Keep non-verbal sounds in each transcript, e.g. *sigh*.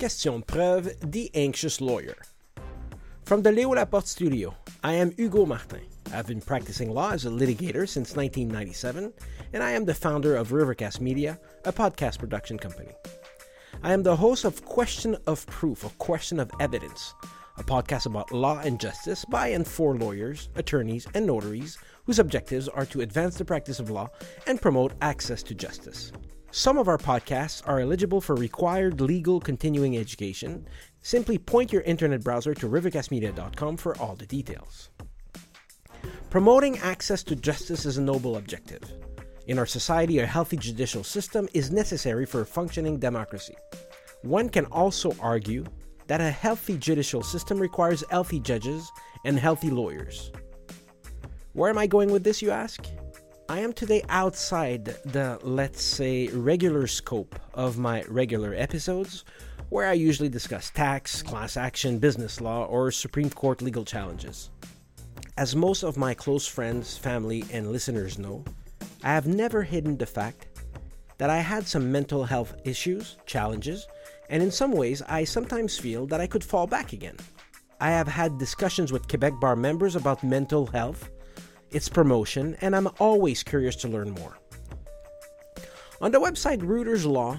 Question de preuve, The Anxious Lawyer. From the Léo Laporte studio, I am Hugo Martin. I've been practicing law as a litigator since 1997, and I am the founder of Rivercast Media, a podcast production company. I am the host of Question of Proof, or Question of Evidence, a podcast about law and justice by and for lawyers, attorneys, and notaries whose objectives are to advance the practice of law and promote access to justice. Some of our podcasts are eligible for required legal continuing education. Simply point your internet browser to rivercastmedia.com for all the details. Promoting access to justice is a noble objective. In our society, a healthy judicial system is necessary for a functioning democracy. One can also argue that a healthy judicial system requires healthy judges and healthy lawyers. Where am I going with this, you ask? I am today outside the, let's say, regular scope of my regular episodes, where I usually discuss tax, class action, business law, or Supreme Court legal challenges. As most of my close friends, family, and listeners know, I have never hidden the fact that I had some mental health issues, challenges, and in some ways, I sometimes feel that I could fall back again. I have had discussions with Quebec Bar members about mental health its promotion, and I'm always curious to learn more. On the website Reuters Law,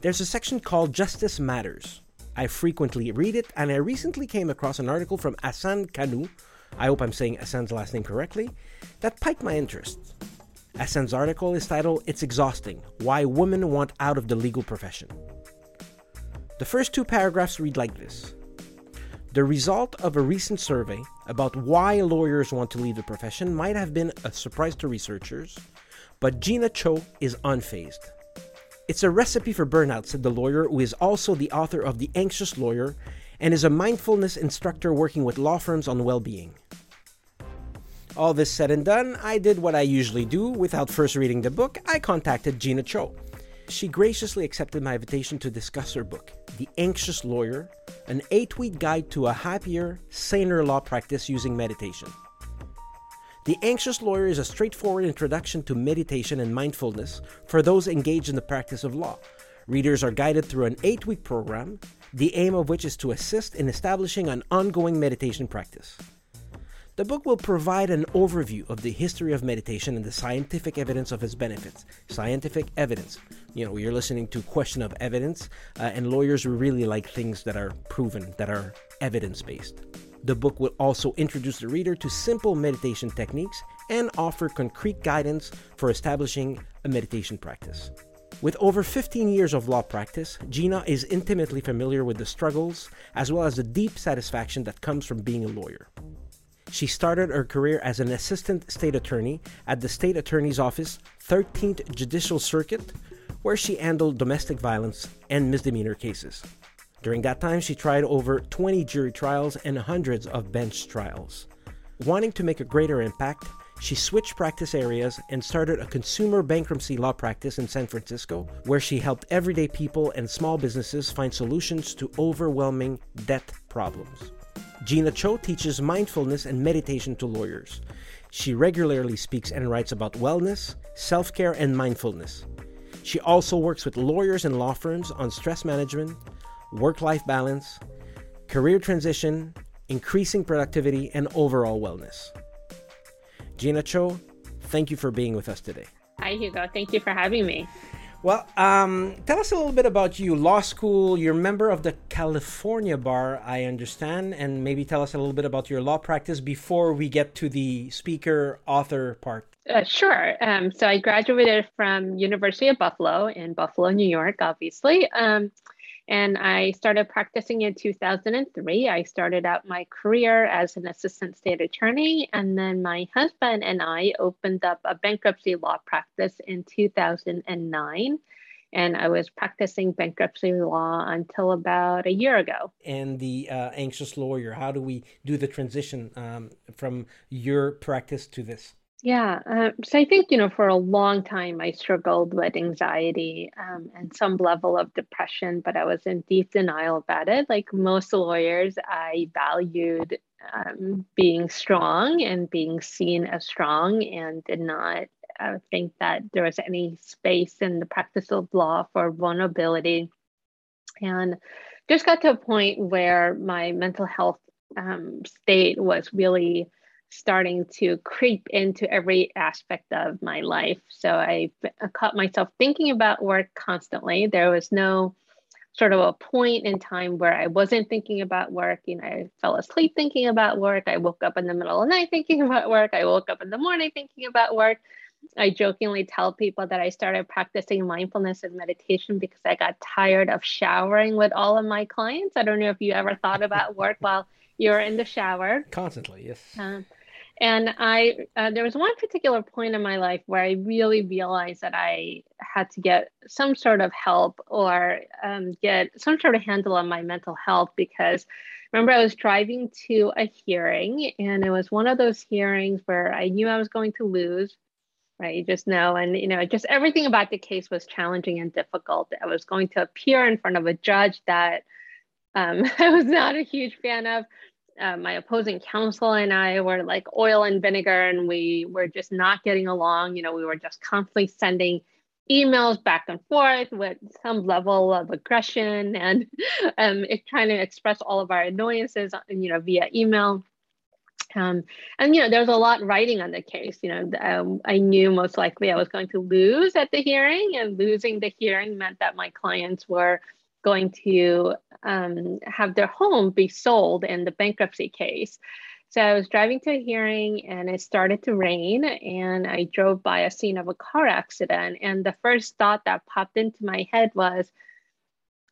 there's a section called Justice Matters. I frequently read it, and I recently came across an article from Hassan Kanu, I hope I'm saying Hassan's last name correctly, that piqued my interest. Hassan's article is titled It's Exhausting Why Women Want Out of the Legal Profession. The first two paragraphs read like this the result of a recent survey about why lawyers want to leave the profession might have been a surprise to researchers, but Jeena Cho is unfazed. It's a recipe for burnout, said the lawyer, who is also the author of The Anxious Lawyer and is a mindfulness instructor working with law firms on well being. All this said and done, I did what I usually do without first reading the book. I contacted Jeena Cho. She graciously accepted my invitation to discuss her book, The Anxious Lawyer An Eight Week Guide to a Happier, Saner Law Practice Using Meditation. The Anxious Lawyer is a straightforward introduction to meditation and mindfulness for those engaged in the practice of law. Readers are guided through an eight week program, the aim of which is to assist in establishing an ongoing meditation practice. The book will provide an overview of the history of meditation and the scientific evidence of its benefits. Scientific evidence. You know, you're listening to question of evidence, uh, and lawyers really like things that are proven, that are evidence based. The book will also introduce the reader to simple meditation techniques and offer concrete guidance for establishing a meditation practice. With over 15 years of law practice, Jeena is intimately familiar with the struggles as well as the deep satisfaction that comes from being a lawyer. She started her career as an assistant state attorney at the state attorney's office, 13th Judicial Circuit, where she handled domestic violence and misdemeanor cases. During that time, she tried over 20 jury trials and hundreds of bench trials. Wanting to make a greater impact, she switched practice areas and started a consumer bankruptcy law practice in San Francisco, where she helped everyday people and small businesses find solutions to overwhelming debt problems. Jeena Cho teaches mindfulness and meditation to lawyers. She regularly speaks and writes about wellness, self care, and mindfulness. She also works with lawyers and law firms on stress management, work life balance, career transition, increasing productivity, and overall wellness. Jeena Cho, thank you for being with us today. Hi, Hugo. Thank you for having me. Well, um, tell us a little bit about you. Law school, you're a member of the California Bar, I understand, and maybe tell us a little bit about your law practice before we get to the speaker author part. Uh, sure. Um, so I graduated from University of Buffalo in Buffalo, New York, obviously. Um, and I started practicing in 2003. I started out my career as an assistant state attorney, and then my husband and I opened up a bankruptcy law practice in 2009. And I was practicing bankruptcy law until about a year ago. And the uh, anxious lawyer, how do we do the transition um, from your practice to this? Yeah. Uh, so I think, you know, for a long time, I struggled with anxiety um, and some level of depression, but I was in deep denial about it. Like most lawyers, I valued um, being strong and being seen as strong and did not uh, think that there was any space in the practice of law for vulnerability. And just got to a point where my mental health um, state was really starting to creep into every aspect of my life. So I caught myself thinking about work constantly. There was no sort of a point in time where I wasn't thinking about work. You know, I fell asleep thinking about work. I woke up in the middle of the night thinking about work. I woke up in the morning thinking about work. I jokingly tell people that I started practicing mindfulness and meditation because I got tired of showering with all of my clients. I don't know if you ever thought about work while you're in the shower. Constantly, yes. Um, and I, uh, there was one particular point in my life where I really realized that I had to get some sort of help or um, get some sort of handle on my mental health because remember I was driving to a hearing and it was one of those hearings where I knew I was going to lose right? You just know. And, you know, just everything about the case was challenging and difficult. I was going to appear in front of a judge that um, *laughs* I was not a huge fan of. Uh, my opposing counsel and I were like oil and vinegar, and we were just not getting along. You know, we were just constantly sending emails back and forth with some level of aggression and *laughs* um, trying to express all of our annoyances, you know, via email. Um, and you know, there's a lot writing on the case. You know, um, I knew most likely I was going to lose at the hearing, and losing the hearing meant that my clients were going to um, have their home be sold in the bankruptcy case. So I was driving to a hearing, and it started to rain, and I drove by a scene of a car accident. And the first thought that popped into my head was,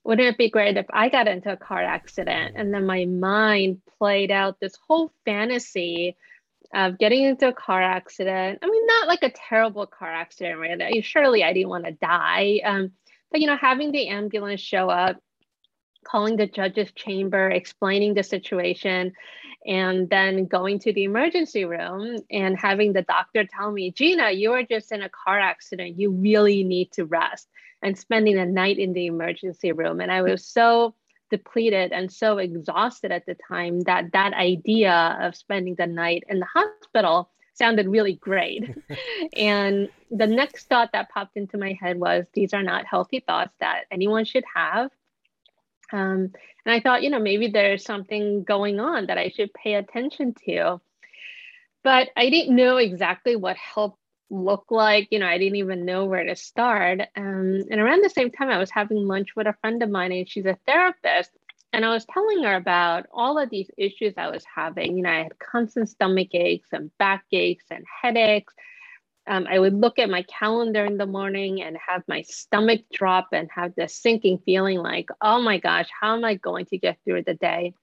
wouldn't it be great if I got into a car accident? And then my mind played out this whole fantasy of getting into a car accident. I mean, not like a terrible car accident, right? Surely I didn't want to die. Um, but, you know, having the ambulance show up, calling the judge's chamber, explaining the situation, and then going to the emergency room and having the doctor tell me, Jeena, you were just in a car accident. You really need to rest and spending a night in the emergency room. And I was so depleted and so exhausted at the time that that idea of spending the night in the hospital sounded really great. *laughs* and the next thought that popped into my head was these are not healthy thoughts that anyone should have. Um, and I thought, you know, maybe there's something going on that I should pay attention to. But I didn't know exactly what help looked like. You know, I didn't even know where to start. Um, and around the same time, I was having lunch with a friend of mine, and she's a therapist. And I was telling her about all of these issues I was having. You know, I had constant stomach aches and back aches and headaches. Um, I would look at my calendar in the morning and have my stomach drop and have this sinking feeling like, oh my gosh, how am I going to get through the day?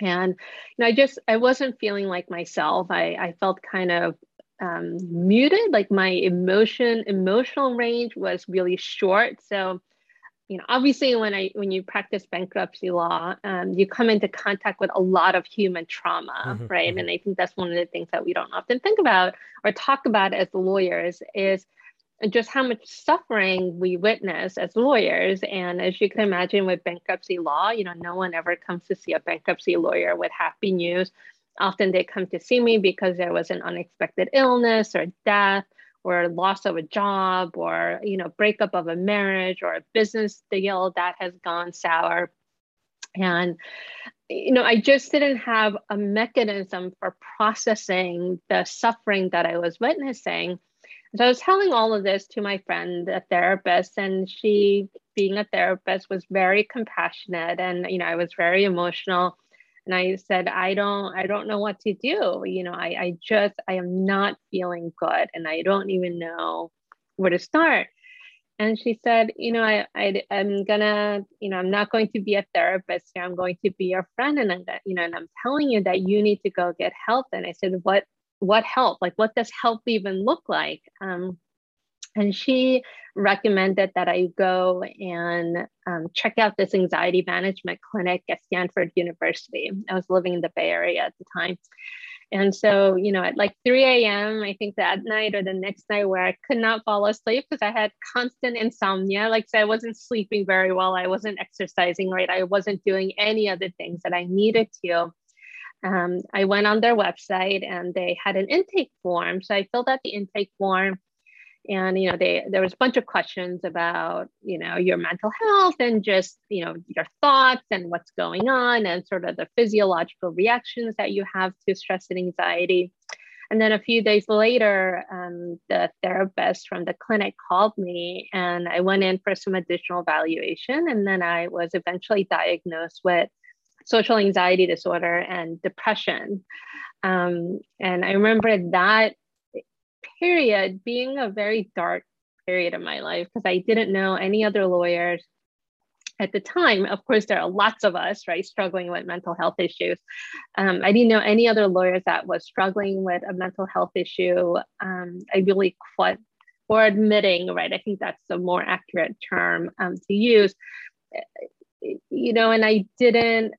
And you know, I just I wasn't feeling like myself. I, I felt kind of um, muted like my emotion emotional range was really short so you know obviously when i when you practice bankruptcy law um, you come into contact with a lot of human trauma mm-hmm, right? mm-hmm. and i think that's one of the things that we don't often think about or talk about as lawyers is just how much suffering we witness as lawyers. And as you can imagine with bankruptcy law you know no one ever comes to see a bankruptcy lawyer with happy news. Often they come to see me because there was an unexpected illness or death or loss of a job or you know breakup of a marriage or a business deal that has gone sour. And you know i just didn't have a mechanism for processing the suffering that i was witnessing. So i was telling all of this to my friend a therapist and she being a therapist was very compassionate and you know i was very emotional and i said i don't i don't know what to do. You know i, I just i am not feeling good and i don't even know where to start. And she said you know i, I i'm gonna you know i'm not going to be a therapist. Here i'm going to be your friend and i'm you know and i'm telling you that you need to go get help. And i said what what help? Like what does help even look like? Um and she recommended that I go and um, check out this anxiety management clinic at Stanford University. I was living in the Bay Area at the time. And so, you know, at like 3 a.m., I think that night or the next night where I could not fall asleep because I had constant insomnia. Like I said, I wasn't sleeping very well. I wasn't exercising right. I wasn't doing any of the things that I needed to. Um, I went on their website and they had an intake form. So I filled out the intake form and you know they there was a bunch of questions about you know your mental health and just you know your thoughts and what's going on and sort of the physiological reactions that you have to stress and anxiety. And then a few days later um, the therapist from the clinic called me and i went in for some additional evaluation. And then i was eventually diagnosed with social anxiety disorder and depression. Um, and i remember that period being a very dark period of my life because I didn't know any other lawyers at the time. Of course, there are lots of us, right, struggling with mental health issues. Um, I didn't know any other lawyers that was struggling with a mental health issue. Um, I really quite, or admitting, right, I think that's a more accurate term um, to use. You know, and I didn't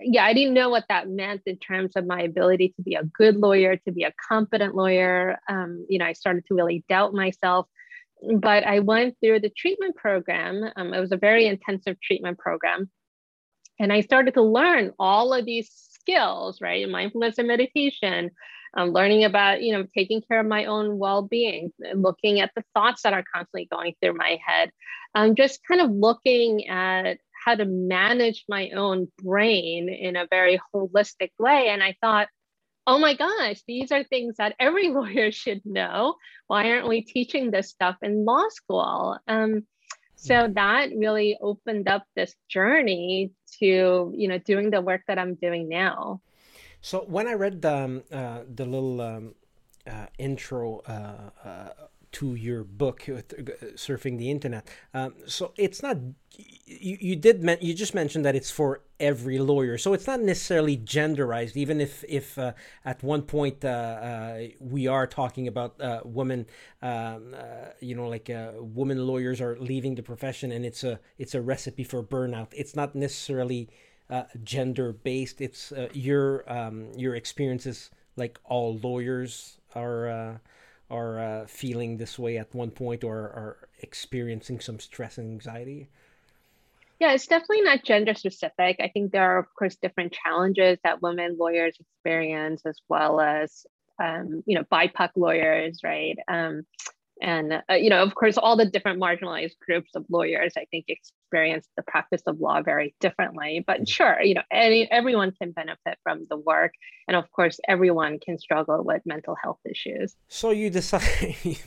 yeah, I didn't know what that meant in terms of my ability to be a good lawyer, to be a competent lawyer. Um, you know, I started to really doubt myself. But I went through the treatment program. Um, it was a very intensive treatment program. And I started to learn all of these skills, right? Mindfulness and meditation, um, learning about, you know, taking care of my own well-being, looking at the thoughts that are constantly going through my head, um, just kind of looking at how to manage my own brain in a very holistic way. And I thought, oh my gosh, these are things that every *laughs* lawyer should know. Why aren't we teaching this stuff in law school? Um, so hmm. that really opened up this journey to you know doing the work that I'm doing now. So when I read the um, uh, the little um, uh, intro uh, uh to your book, uh, surfing the internet, um, so it's not you, you did men- you just mentioned that it's for every lawyer. So it's not necessarily genderized even if if uh, at one point uh, uh, we are talking about uh, women um, uh, you know like women lawyers are leaving the profession and it's a it's a recipe for burnout. It's not necessarily gender based it's your um, your experiences like all lawyers are are feeling this way at one point or are experiencing some stress and anxiety yeah, it's definitely not gender specific. I think there are, of course, different challenges that women lawyers experience, as well as, um, you know, BIPOC lawyers, right? Um, and, uh, you know, of course, all the different marginalized groups of lawyers, I think, experience the practice of law very differently. But mm-hmm. sure, you know, any, everyone can benefit from the work. And of course, everyone can struggle with mental health issues. So you decide *laughs*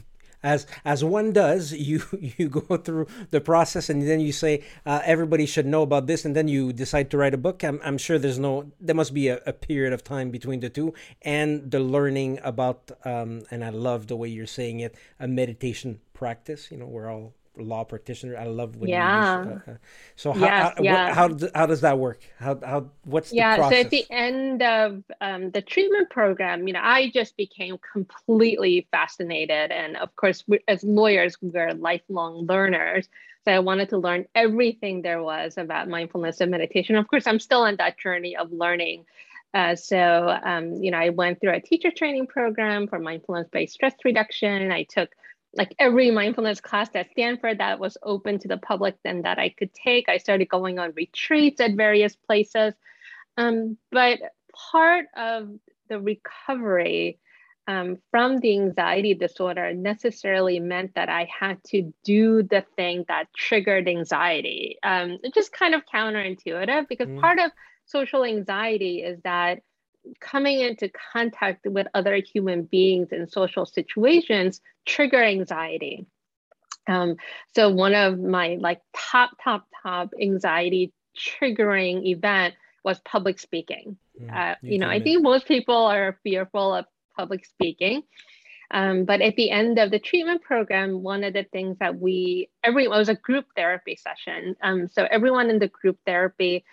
as as one does *laughs* you you go through the process and then you say uh, everybody should know about this and then you decide to write a book. I'm, I'm sure there's no there must be a, a period of time between the two and the learning about um, and i love the way you're saying it a meditation practice. You know we're all law practitioner. I love when yeah. Use, uh, uh, so how yes, how, yeah. how, how, how does that work? How how what's yeah? so at the end of um, the treatment program, you know, I just became completely fascinated, and of course, we, as lawyers, we're lifelong learners. So I wanted to learn everything there was about mindfulness and meditation. Of course, I'm still on that journey of learning. Uh, so, um, you know, I went through a teacher training program for mindfulness-based stress reduction. I took like every mindfulness class at Stanford that was open to the public and that I could take. I started going on retreats at various places. Um, but part of the recovery um, from the anxiety disorder necessarily meant that I had to do the thing that triggered anxiety. Um, it's just kind of counterintuitive because mm. part of social anxiety is that coming into contact with other human beings in social situations trigger anxiety. Um, so one of my like top, top, top anxiety triggering event was public speaking. Mm, uh, you, you know, I think most people are fearful of public speaking. Um, but at the end of the treatment program, one of the things that we, every, it was a group therapy session. Um, so everyone in the group therapy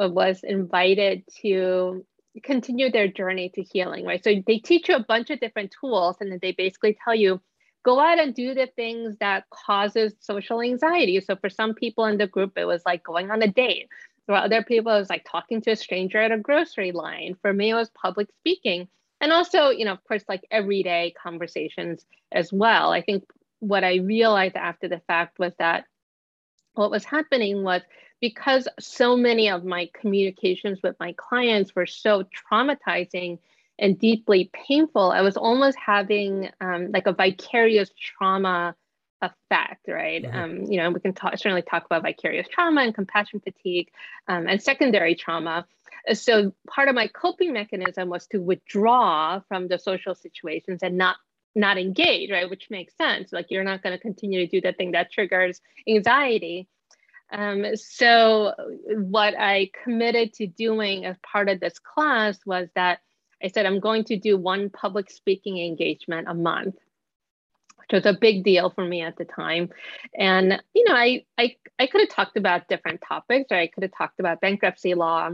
uh, was invited to continue their journey to healing, right? So they teach you a bunch of different tools and then they basically tell you, go out and do the things that causes social anxiety. So for some people in the group, it was like going on a date. For other people, it was like talking to a stranger at a grocery line. For me, it was public speaking. And also, you know, of course, like everyday conversations as well. I think what I realized after the fact was that what was happening was because so many of my communications with my clients were so traumatizing and deeply painful. I was almost having um, like a vicarious trauma effect, right? Mm-hmm. Um, you know, we can talk, certainly talk about vicarious trauma and compassion fatigue um, and secondary trauma. So part of my coping mechanism was to withdraw from the social situations and not not engage, right? Which makes sense. Like you're not going to continue to do the thing that triggers anxiety. Um, so what I committed to doing as part of this class was that I said I'm going to do one public speaking engagement a month which was a big deal for me at the time. And you know, I I I could have talked about different topics, or I could have talked about bankruptcy law,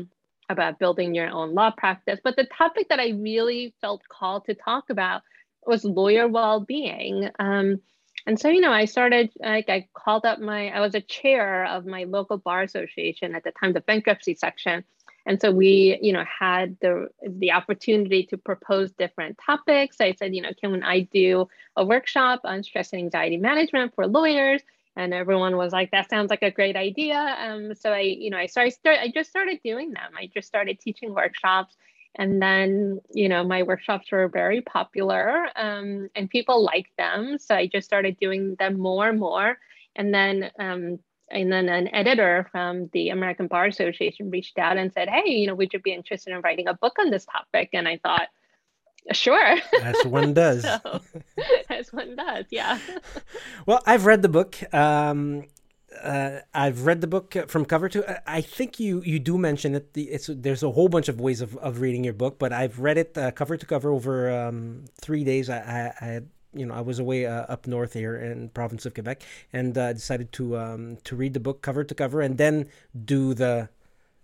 about building your own law practice. But the topic that I really felt called to talk about was lawyer well-being. Um, and so, you know, I started like I called up my I was a chair of my local bar association at the time, the bankruptcy section. And so we, you know, had the the opportunity to propose different topics. I said, you know, can I do a workshop on stress and anxiety management for lawyers? And everyone was like, that sounds like a great idea. Um, so I, you know, I so started, start, I just started doing them. I just started teaching workshops. And then, you know, my workshops were very popular um, and people liked them. So I just started doing them more and more. And then um, and then an editor from the American Bar Association reached out and said, "Hey, you know, would you be interested in writing a book on this topic?" And I thought, sure, as *laughs* one does, so, *laughs* as one does, yeah. *laughs* well, I've read the book. Um, uh, I've read the book from cover to. I think you you do mention it. The, it's there's a whole bunch of ways of, of reading your book, but I've read it uh, cover to cover over um, three days. I, I, I you know, I was away uh, up north here in province of Quebec, and uh, decided to um, to read the book cover to cover, and then do the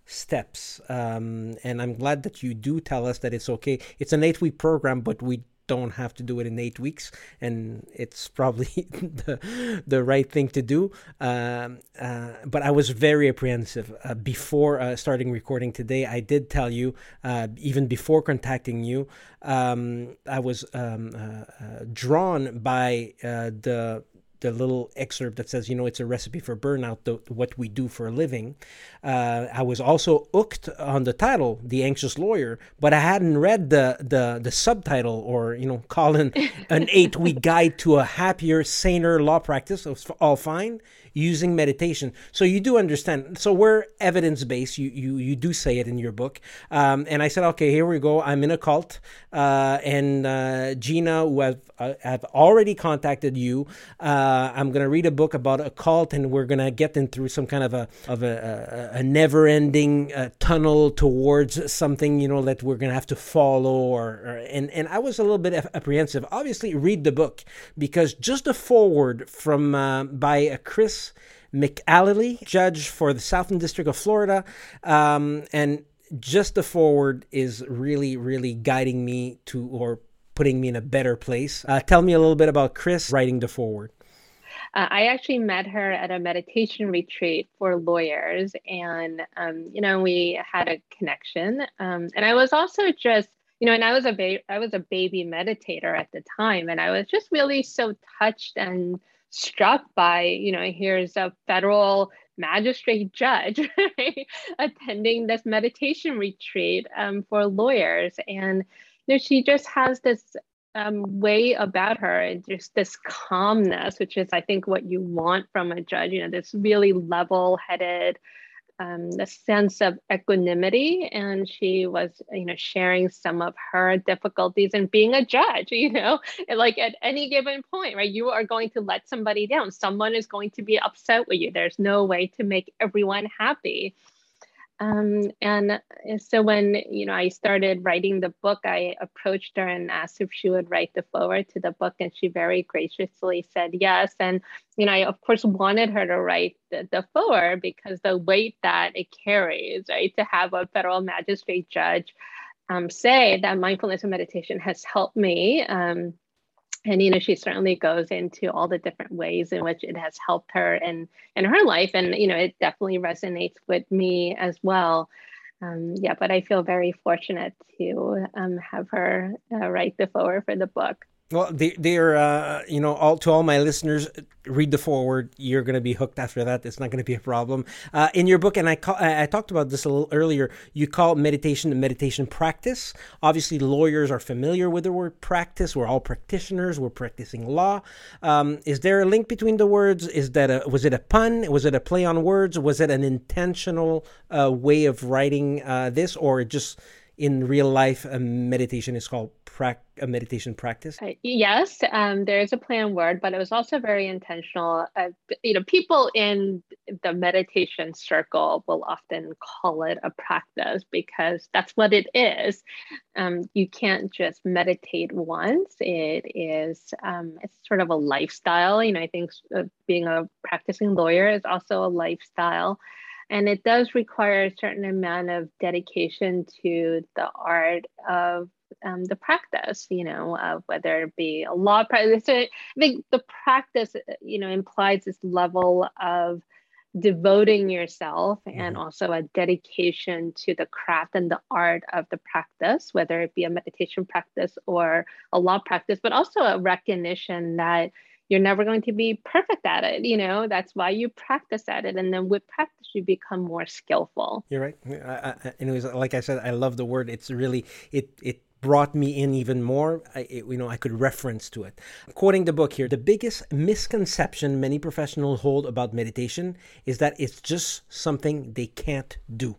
steps. Um, and I'm glad that you do tell us that it's okay. It's an eight week program, but we don't have to do it in eight weeks, and it's probably *laughs* the the right thing to do. Um, uh, but I was very apprehensive uh, before uh, starting recording today. I did tell you, uh, even before contacting you, um, I was um, uh, uh, drawn by the the little excerpt that says, you know, it's a recipe for burnout, the, what we do for a living. Uh, I was also hooked on the title, The Anxious Lawyer, but I hadn't read the the, the subtitle or, you know, call in an eight week *laughs* guide to a happier, saner law practice. So it's all fine using meditation. So you do understand. So we're evidence based. You you you do say it in your book. Um, and I said, okay, here we go. I'm in a cult, uh, and uh, Jeena, who have uh, have already contacted you. Uh, I'm gonna read a book about a cult, and we're gonna get in through some kind of a of a, a, a never ending uh, tunnel towards something you know that we're gonna have to follow. Or, or and and I was a little bit apprehensive. Obviously, read the book because just a forward from uh, by a Chris McAliley, judge for the Southern District of Florida. Um, and just the forward is really, really guiding me to or putting me in a better place. Uh, tell me a little bit about Chris writing the forward. Uh, I actually met her at a meditation retreat for lawyers, and um, you know we had a connection. Um, and I was also just, you know, and I was a ba- I was a baby meditator at the time, and I was just really so touched and struck by, you know, here's a federal magistrate judge *laughs* attending this meditation retreat um, for lawyers. And you know, she just has this um, way about her and just this calmness, which is, I think, what you want from a judge, you know, this really level headed, um, the sense of equanimity and she was you know sharing some of her difficulties in being a judge *laughs* you know? Like at any given point right you are going to let somebody down. Someone is going to be upset with you. There's no way to make everyone happy um, and so when you know I started writing the book, I approached her and asked if she would write the foreword to the book, and she very graciously said yes. And you know, I of course wanted her to write the, the foreword because the weight that it carries, right, to have a federal magistrate judge um, say that mindfulness and meditation has helped me. Um, and you know she certainly goes into all the different ways in which it has helped her and in her life and you know it definitely resonates with me as well. Um, yeah but i feel very fortunate to um, have her uh, write the foreword for the book Well, they, they're, uh, you know, all to all my listeners, read the foreword. You're going to be hooked after that. It's not going to be a problem. Uh, in your book, and I call, I talked about this a little earlier. You call meditation meditation practice. Obviously, lawyers are familiar with the word practice. We're all practitioners. We're practicing law. Um, is there a link between the words? Is that a was it a pun? Was it a play on words? Was it an intentional uh, way of writing uh, this, or just in real life, a meditation is called pra- a meditation practice? Uh, yes, um, there is a plan word, but it was also very intentional. Uh, you know, people in the meditation circle will often call it a practice because that's what it is. Um, you can't just meditate once. It is um, it's sort of a lifestyle. You know, I think uh, being a practicing lawyer is also a lifestyle. And it does require a certain amount of dedication to the art of um, the practice, you know, of whether it be a law practice. So I think the practice, uh, you know, implies this level of devoting yourself and mm-hmm. also a dedication to the craft and the art of the practice, whether it be a meditation practice or a law practice, but also a recognition that you're never going to be perfect at it you know? That's why you practice at it. And then with practice you become more skillful. You're right. I, I, anyways like i said i love the word. It's really it it brought me in even more. I, it, you know i could reference to it. Quoting the book here. The biggest misconception many professionals hold about meditation is that it's just something they can't do.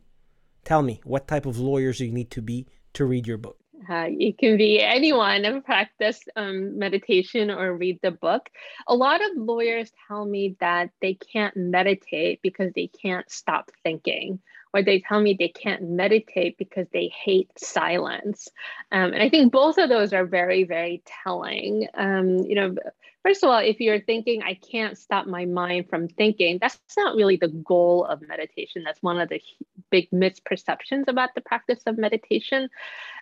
Tell me what type of lawyers you need to be to read your book uh, it can be anyone and practice um, meditation or read the book. A lot of lawyers tell me that they can't meditate because they can't stop thinking, or they tell me they can't meditate because they hate silence. Um, and I think both of those are very, very telling. Um, you know, first of all, if you're thinking, I can't stop my mind from thinking, that's not really the goal of meditation. That's one of the big misperceptions about the practice of meditation.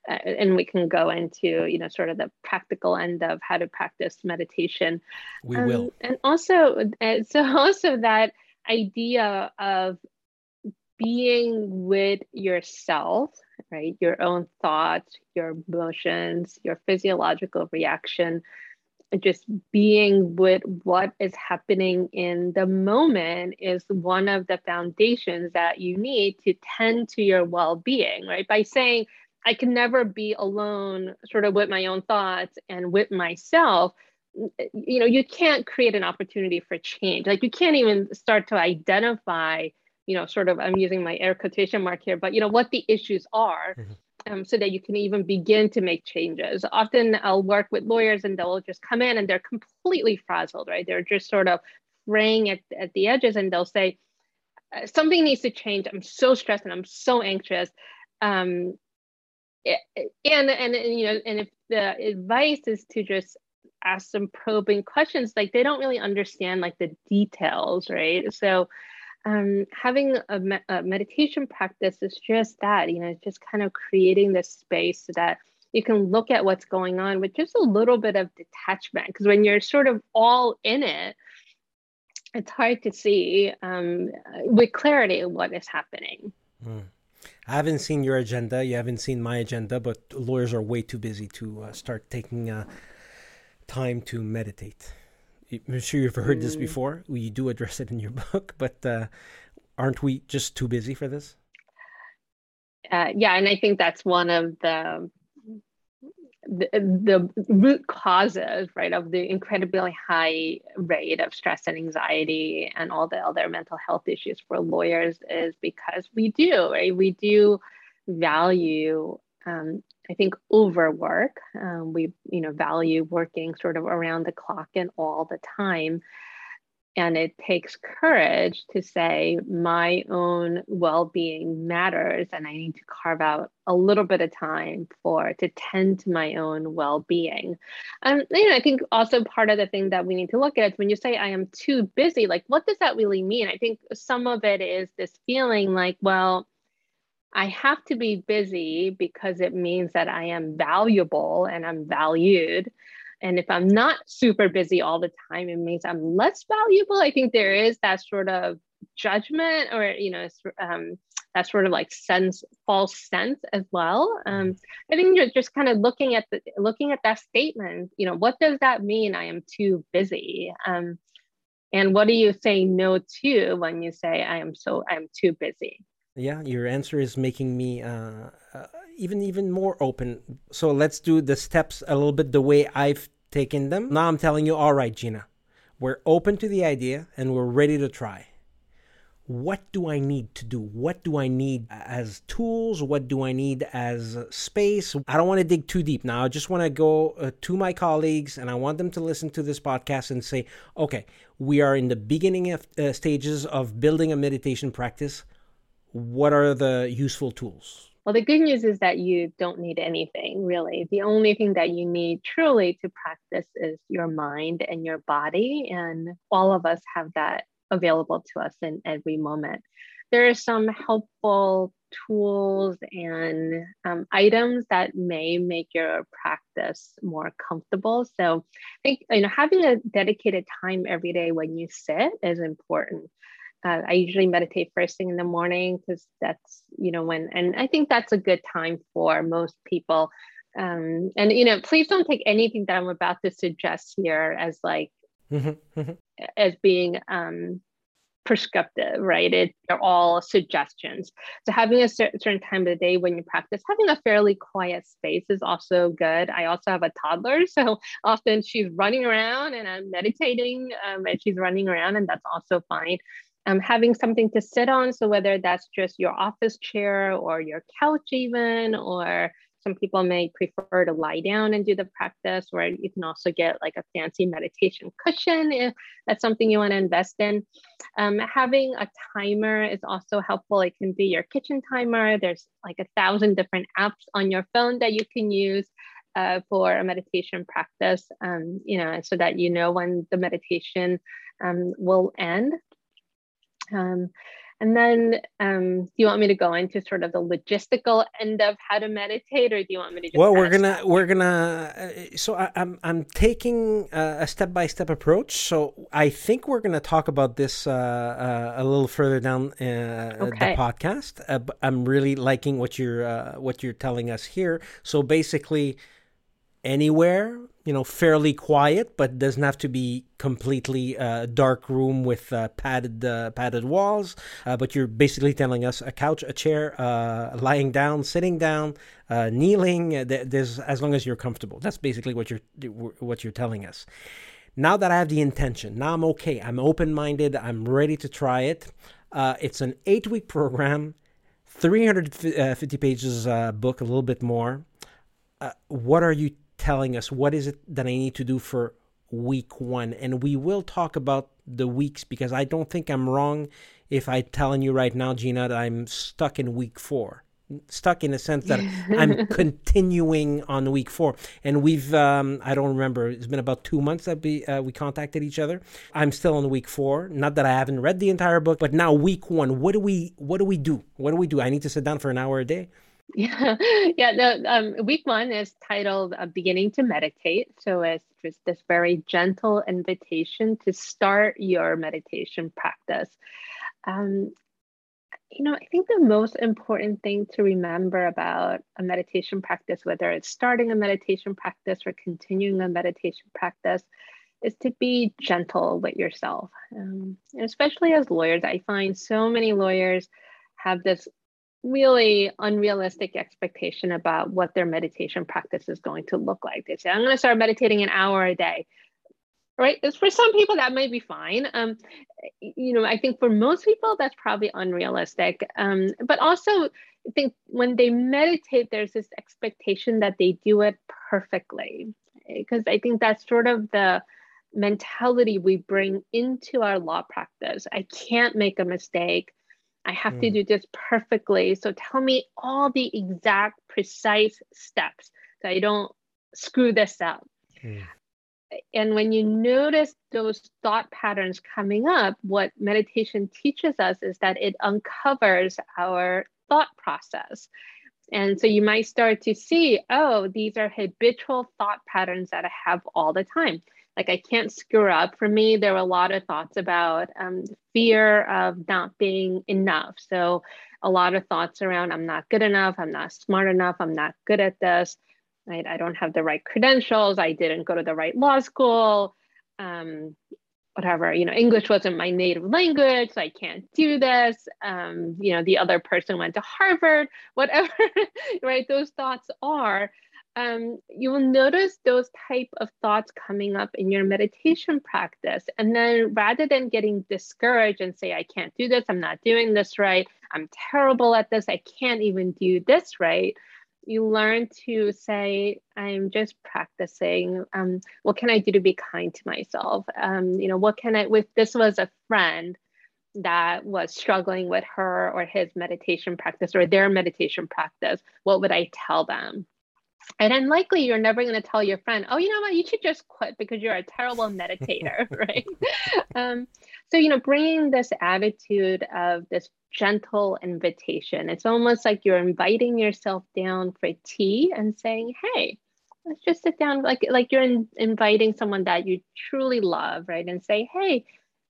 Uh, and we can go into, you know, sort of the practical end of how to practice meditation. We um, will. And also, uh, so *laughs* also that idea of being with yourself, right? Your own thoughts, your emotions, your physiological reaction just being with what is happening in the moment is one of the foundations that you need to tend to your well-being right by saying i can never be alone sort of with my own thoughts and with myself you know you can't create an opportunity for change like you can't even start to identify you know sort of i'm using my air quotation mark here but you know what the issues are mm-hmm um, so that you can even begin to make changes. Often I'll work with lawyers and they'll just come in and they're completely frazzled, right? They're just sort of fraying at, at the edges and they'll say, uh, something needs to change. I'm so stressed and I'm so anxious. Um, and, and, and, you know, and if the advice is to just ask some probing questions, like they don't really understand like the details, right? So um, having a, me- a, meditation practice is just that, you know, just kind of creating this space so that you can look at what's going on with just a little bit of detachment. Because when you're sort of all in it, it's hard to see um, with clarity what is happening. Mm. I haven't seen your agenda. You haven't seen my agenda, but lawyers are way too busy to uh, start taking uh, time to meditate. I'm sure you've heard this mm. before. We do address it in your *laughs* book, but uh, aren't we just too busy for this? Uh, yeah, and I think that's one of the, the the root causes, right, of the incredibly high rate of stress and anxiety and all the other mental health issues for lawyers is because we do, right? We do value um, I think overwork. Um, we, you know, value working sort of around the clock and all the time. And it takes courage to say my own well-being matters, and I need to carve out a little bit of time for to tend to my own well-being. And you know, I think also part of the thing that we need to look at is when you say I am too busy, like what does that really mean? I think some of it is this feeling like, well, I have to be busy because it means that I am valuable and I'm valued. And if I'm not super busy all the time, it means I'm less valuable. I think there is that sort of judgment or you know um, that sort of like sense false sense as well. Um, i think you're just kind of looking at the looking at that statement you know what does that mean? I am too busy. Um, and what do you say no to when you say i am so i'm too busy yeah your answer is making me uh, uh, even even more open so let's do the steps a little bit the way i've taken them now i'm telling you all right jeena we're open to the idea and we're ready to try what do I need to do? What do I need as tools? What do I need as space? I don't want to dig too deep now. I just want to go uh, to my colleagues and I want them to listen to this podcast and say, okay, we are in the beginning of, uh, stages of building a meditation practice. What are the useful tools? Well, the good news is that you don't need anything really. The only thing that you need truly to practice is your mind and your body. And all of us have that available to us in every moment. There are some helpful tools and um, items that may make your practice more comfortable. So I think you know having a dedicated time every day when you sit is important. Uh, I usually meditate first thing in the morning because that's you know when and I think that's a good time for most people. Um, and you know, please don't take anything that I'm about to suggest here as like mm-hmm, mm-hmm. as being um, prescriptive, right? It, they're all suggestions. So having a certain time of the day when you practice, having a fairly quiet space is also good. I also have a toddler, *laughs* so often she's running around and I'm meditating um, and she's running around, and that's also fine. Um, having something to sit on, so whether that's just your office chair or your couch, even, or some people may prefer to lie down and do the practice, or you can also get like a fancy meditation cushion if that's something you want to invest in. Um, having a timer is also helpful. It can be your kitchen timer. There's like a thousand different apps on your phone that you can use. Uh, for a meditation practice, um, you know, so that you know when the meditation um, will end. Um, and then, um, do you want me to go into sort of the logistical end of how to meditate, or do you want me to? well, we're gonna we're gonna. Uh, so I, am I'm, I'm taking a step by step approach. So I think we're gonna talk about this uh, uh, a little further down uh, okay. the podcast. Uh, I'm really liking what you're uh, what you're telling us here. So basically, anywhere you know fairly quiet but doesn't have to be completely uh, dark room with uh, padded uh, padded walls. Uh, but you're basically telling us a couch a chair uh, lying down sitting down uh, kneeling. There's as long as you're comfortable. That's basically what you're what you're telling us. Now that i have the intention now i'm okay. I'm open-minded. I'm ready to try it. It's an eight week program 350 pages book a little bit more. What are you telling us what is it that I need to do for week one. And we will talk about the weeks because I don't think I'm wrong if I'm telling you right now, Jeena, that I'm stuck in week four. Stuck in the sense that I'm *laughs* continuing on week four, and we've um, I don't remember. It's been about two months that we uh, we contacted each other. I'm still on week four. Not that I haven't read the entire book, but now week one. What do we What do we do? What do we do? I need to sit down for an hour a day. Yeah, *laughs* yeah. The um, week one is titled uh, "Beginning to Meditate," so it's just this very gentle invitation to start your meditation practice. Um, you know, I think the most important thing to remember about a meditation practice, whether it's starting a meditation practice or continuing a meditation practice, is to be gentle with yourself. Um, especially as lawyers, I find so many lawyers have this really unrealistic expectation about what their meditation practice is going to look like. They say, I'm going to start meditating an hour a day. Right. For some people, that might be fine. Um, you know, I think for most people, that's probably unrealistic. Um, but also, I think when they meditate, there's this expectation that they do it perfectly. Because I think that's sort of the mentality we bring into our law practice. I can't make a mistake. I have mm. to do this perfectly. So tell me all the exact, precise steps so I don't screw this up. Mm. And when you notice those thought patterns coming up, what meditation teaches us is that it uncovers our thought process. And so you might start to see, oh, these are habitual thought patterns that I have all the time. Like I can't screw up. For me, there were a lot of thoughts about um, fear of not being enough. So a lot of thoughts around I'm not good enough, I'm not smart enough, I'm not good at this, right? I don't have the right credentials, I didn't go to the right law school, um, whatever, you know, English wasn't my native language, so I can't do this. Um, you know, the other person went to Harvard, whatever, *laughs* right? Those thoughts are um, you will notice those type of thoughts coming up in your meditation practice. And then rather than getting discouraged and say, I can't do this, I'm not doing this right, I'm terrible at this, I can't even do this right, you learn to say, I'm just practicing. Um, what can I do to be kind to myself? Um, you know, what can I, if this was a friend, that was struggling with her or his meditation practice or their meditation practice, what would I tell them? And unlikely you're never going to tell your friend, oh, you know what, you should just quit because you're a terrible meditator, *laughs* right? Um, so, you know, bringing this attitude of this gentle invitation, it's almost like you're inviting yourself down for tea and saying, hey, let's just sit down, like, like you're in, inviting someone that you truly love, right? And say, hey,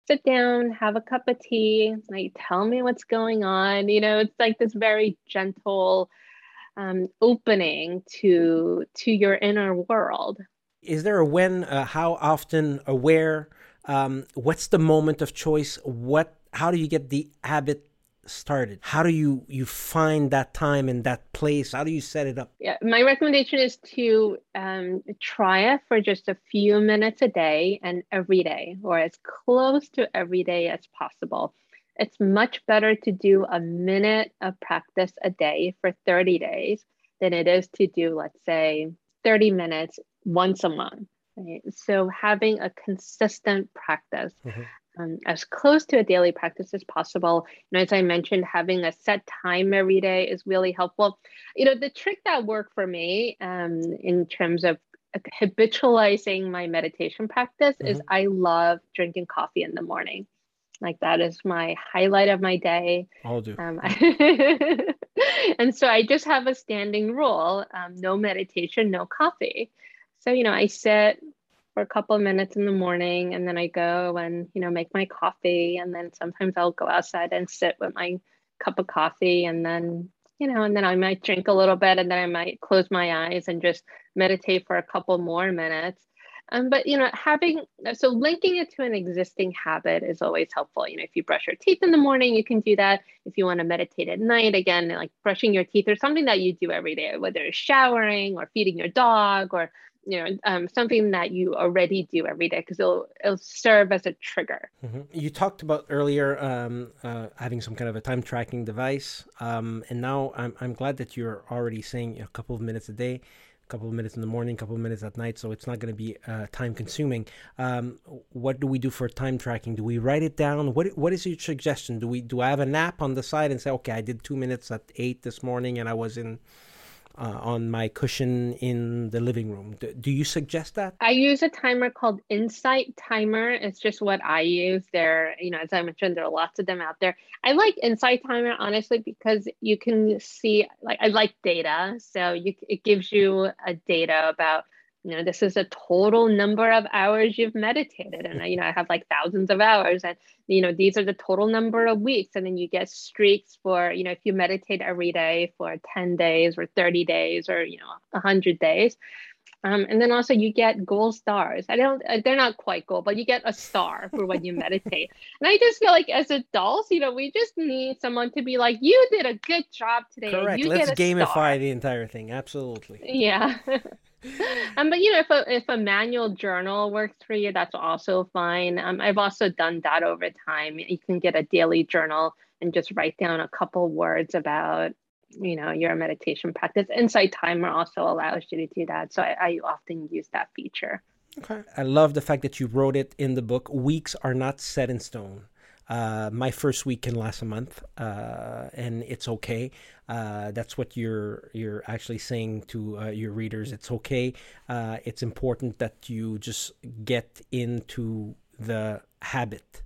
sit down, have a cup of tea, like, tell me what's going on. You know, it's like this very gentle, um, opening to to your inner world. Is there a when? Uh, how often? Aware? Um, what's the moment of choice? What? How do you get the habit started? How do you you find that time and that place? How do you set it up? Yeah, my recommendation is to um, try it for just a few minutes a day and every day, or as close to every day as possible it's much better to do a minute of practice a day for 30 days than it is to do, let's say, 30 minutes once a month. Right? So having a consistent practice. Mm-hmm. Um, as close to a daily practice as possible. Know, as I mentioned, having a set time every day is really helpful. You know, the trick that worked for me um, in terms of habitualizing my meditation practice mm-hmm. is I love drinking coffee in the morning. Like that is my highlight of my day. I'll do. Um, *laughs* and so I just have a standing rule: um, no meditation, no coffee. So you know, I sit for a couple of minutes in the morning, and then I go and you know make my coffee, and then sometimes I'll go outside and sit with my cup of coffee, and then you know, and then I might drink a little bit, and then I might close my eyes and just meditate for a couple more minutes. Um, but you know, having so linking it to an existing habit is always helpful. You know, if you brush your teeth in the morning, you can do that. If you want to meditate at night, again, like brushing your teeth or something that you do every day, whether it's showering or feeding your dog or you know um, something that you already do every day because it'll it'll serve as a trigger. Mm-hmm. You talked about earlier um, uh, having some kind of a time tracking device, um, and now I'm I'm glad that you're already saying a couple of minutes a day couple of minutes in the morning, couple of minutes at night, so it's not going to be uh, time consuming. Um, what do we do for time tracking? Do we write it down? What What is your suggestion? Do we do I have an app on the side and say, okay, I did two minutes at eight this morning, and I was in uh, on my cushion in the living room. Do, do, you suggest that? I use a timer called Insight Timer. It's just what I use. There, you know, as I mentioned, there are lots of them out there. I like Insight Timer honestly because you can see, like, I like data, so you it gives you a data about you know this is a total number of hours you've meditated and you know i have like thousands of hours and you know these are the total number of weeks and then you get streaks for you know if you meditate every day for 10 days or 30 days or you know 100 days um, and then also you get gold stars. I don't, uh, they're not quite gold, but you get a star for when you meditate. And I just feel like as adults, you know, we just need someone to be like, you did a good job today. Correct. You Let's gamify star. the entire thing. Absolutely. Yeah. *laughs* *laughs* um, but you know, if a if a manual journal works for you, that's also fine. Um, I've also done that over time. You can get a daily journal and just write down a couple words about you know your meditation practice. Insight Timer also allows you to do that, so I, I often use that feature. Okay, I love the fact that you wrote it in the book. Weeks are not set in stone. Uh, my first week can last a month, uh, and it's okay. Uh, that's what you're you're actually saying to uh, your readers. It's okay. Uh, it's important that you just get into the habit.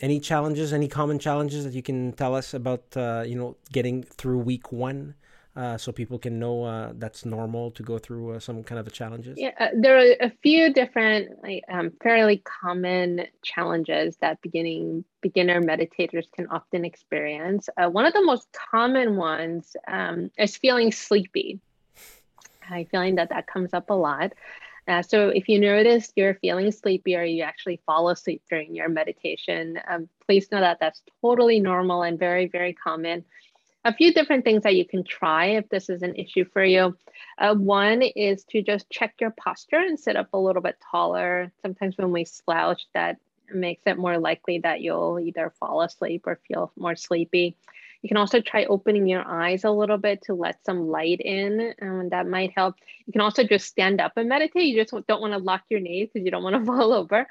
Any challenges? Any common challenges that you can tell us about? Uh, you know, getting through week one uh, so people can know uh, that's normal to go through uh, some kind of challenges? Yeah, uh, there are a few different, like, um, fairly common challenges that beginning beginner meditators can often experience. Uh, one of the most common ones um, is feeling sleepy. I feeling that that comes up a lot. Uh, so if you notice you're feeling sleepy or you actually fall asleep during your meditation, um, please know that that's totally normal and very, very common a few different things that you can try if this is an issue for you. Uh, one is to just check your posture and sit up a little bit taller. Sometimes when we slouch, that makes it more likely that you'll either fall asleep or feel more sleepy. You can also try opening your eyes a little bit to let some light in, and that might help. You can also just stand up and meditate. You just don't want to lock your knees because you don't want to *laughs* fall over.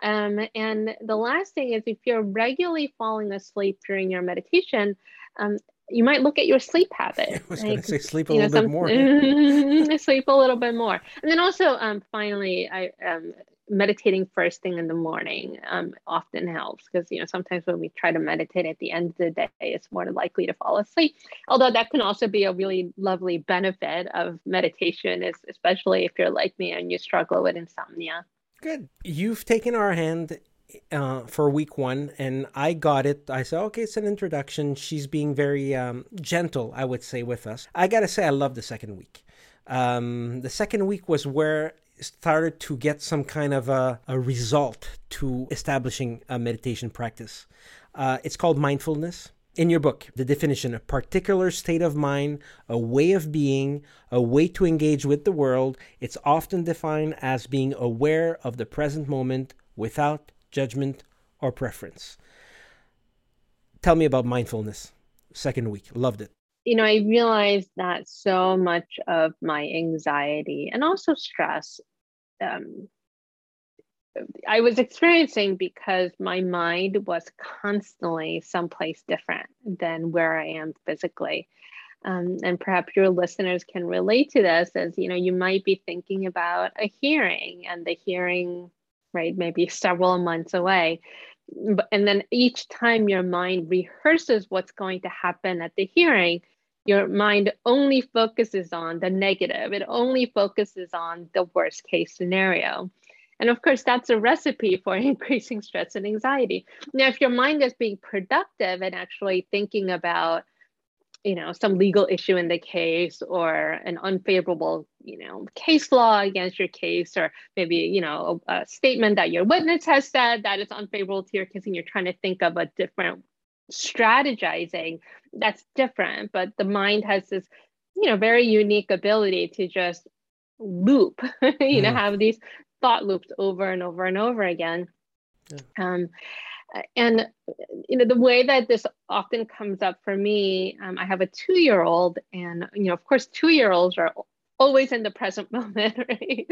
Um, and the last thing is if you're regularly falling asleep during your meditation, um, you might look at your sleep *laughs* habit. I was like, going to say sleep a little know, bit more. *laughs* sleep a little bit more, and then also, um, finally, I um, meditating first thing in the morning um, often helps because you know sometimes when we try to meditate at the end of the day, it's more likely to fall asleep. Although that can also be a really lovely benefit of meditation, is especially if you're like me and you struggle with insomnia. Good. You've taken our hand uh, for week one, and I got it. I said, okay, it's an introduction. She's being very um, gentle, I would say, with us. I gotta say, I love the second week. Um, the second week was where started to get some kind of a, a result to establishing a meditation practice. Uh, it's called mindfulness. In your book, the definition a particular state of mind, a way of being, a way to engage with the world. It's often defined as being aware of the present moment without judgment, or preference. Tell me about mindfulness. Second week, loved it. You know, I realized that so much of my anxiety and also stress um, I was experiencing because my mind was constantly someplace different than where I am physically. Um, and perhaps your listeners can relate to this as you know you might be thinking about a hearing and the hearing right? Maybe several months away. And then each time your mind rehearses what's going to happen at the hearing, your mind only focuses on the negative. It only focuses on the worst case scenario. And of course, that's a recipe *laughs* for increasing stress and anxiety. Now, if your mind is being productive and actually thinking about you know some legal issue in the case or an unfavorable you know case law against your case or maybe you know a, a, statement that your witness has said that is unfavorable to your case and you're trying to think of a different strategizing that's different but the mind has this you know very unique ability to just loop *laughs* you mm. know have these thought loops over and over and over again yeah. um, and you know the way that this often comes up for me um, i have a two year old and you know of course two year olds are always in the present *laughs* moment right?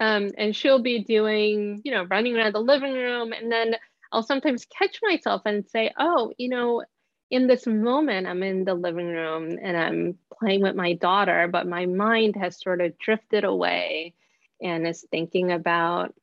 Um, and she'll be doing you know running around the living room. And then i'll sometimes catch myself and say oh you know in this moment i'm in the living room and i'm playing with my daughter but my mind has sort of drifted away and is thinking about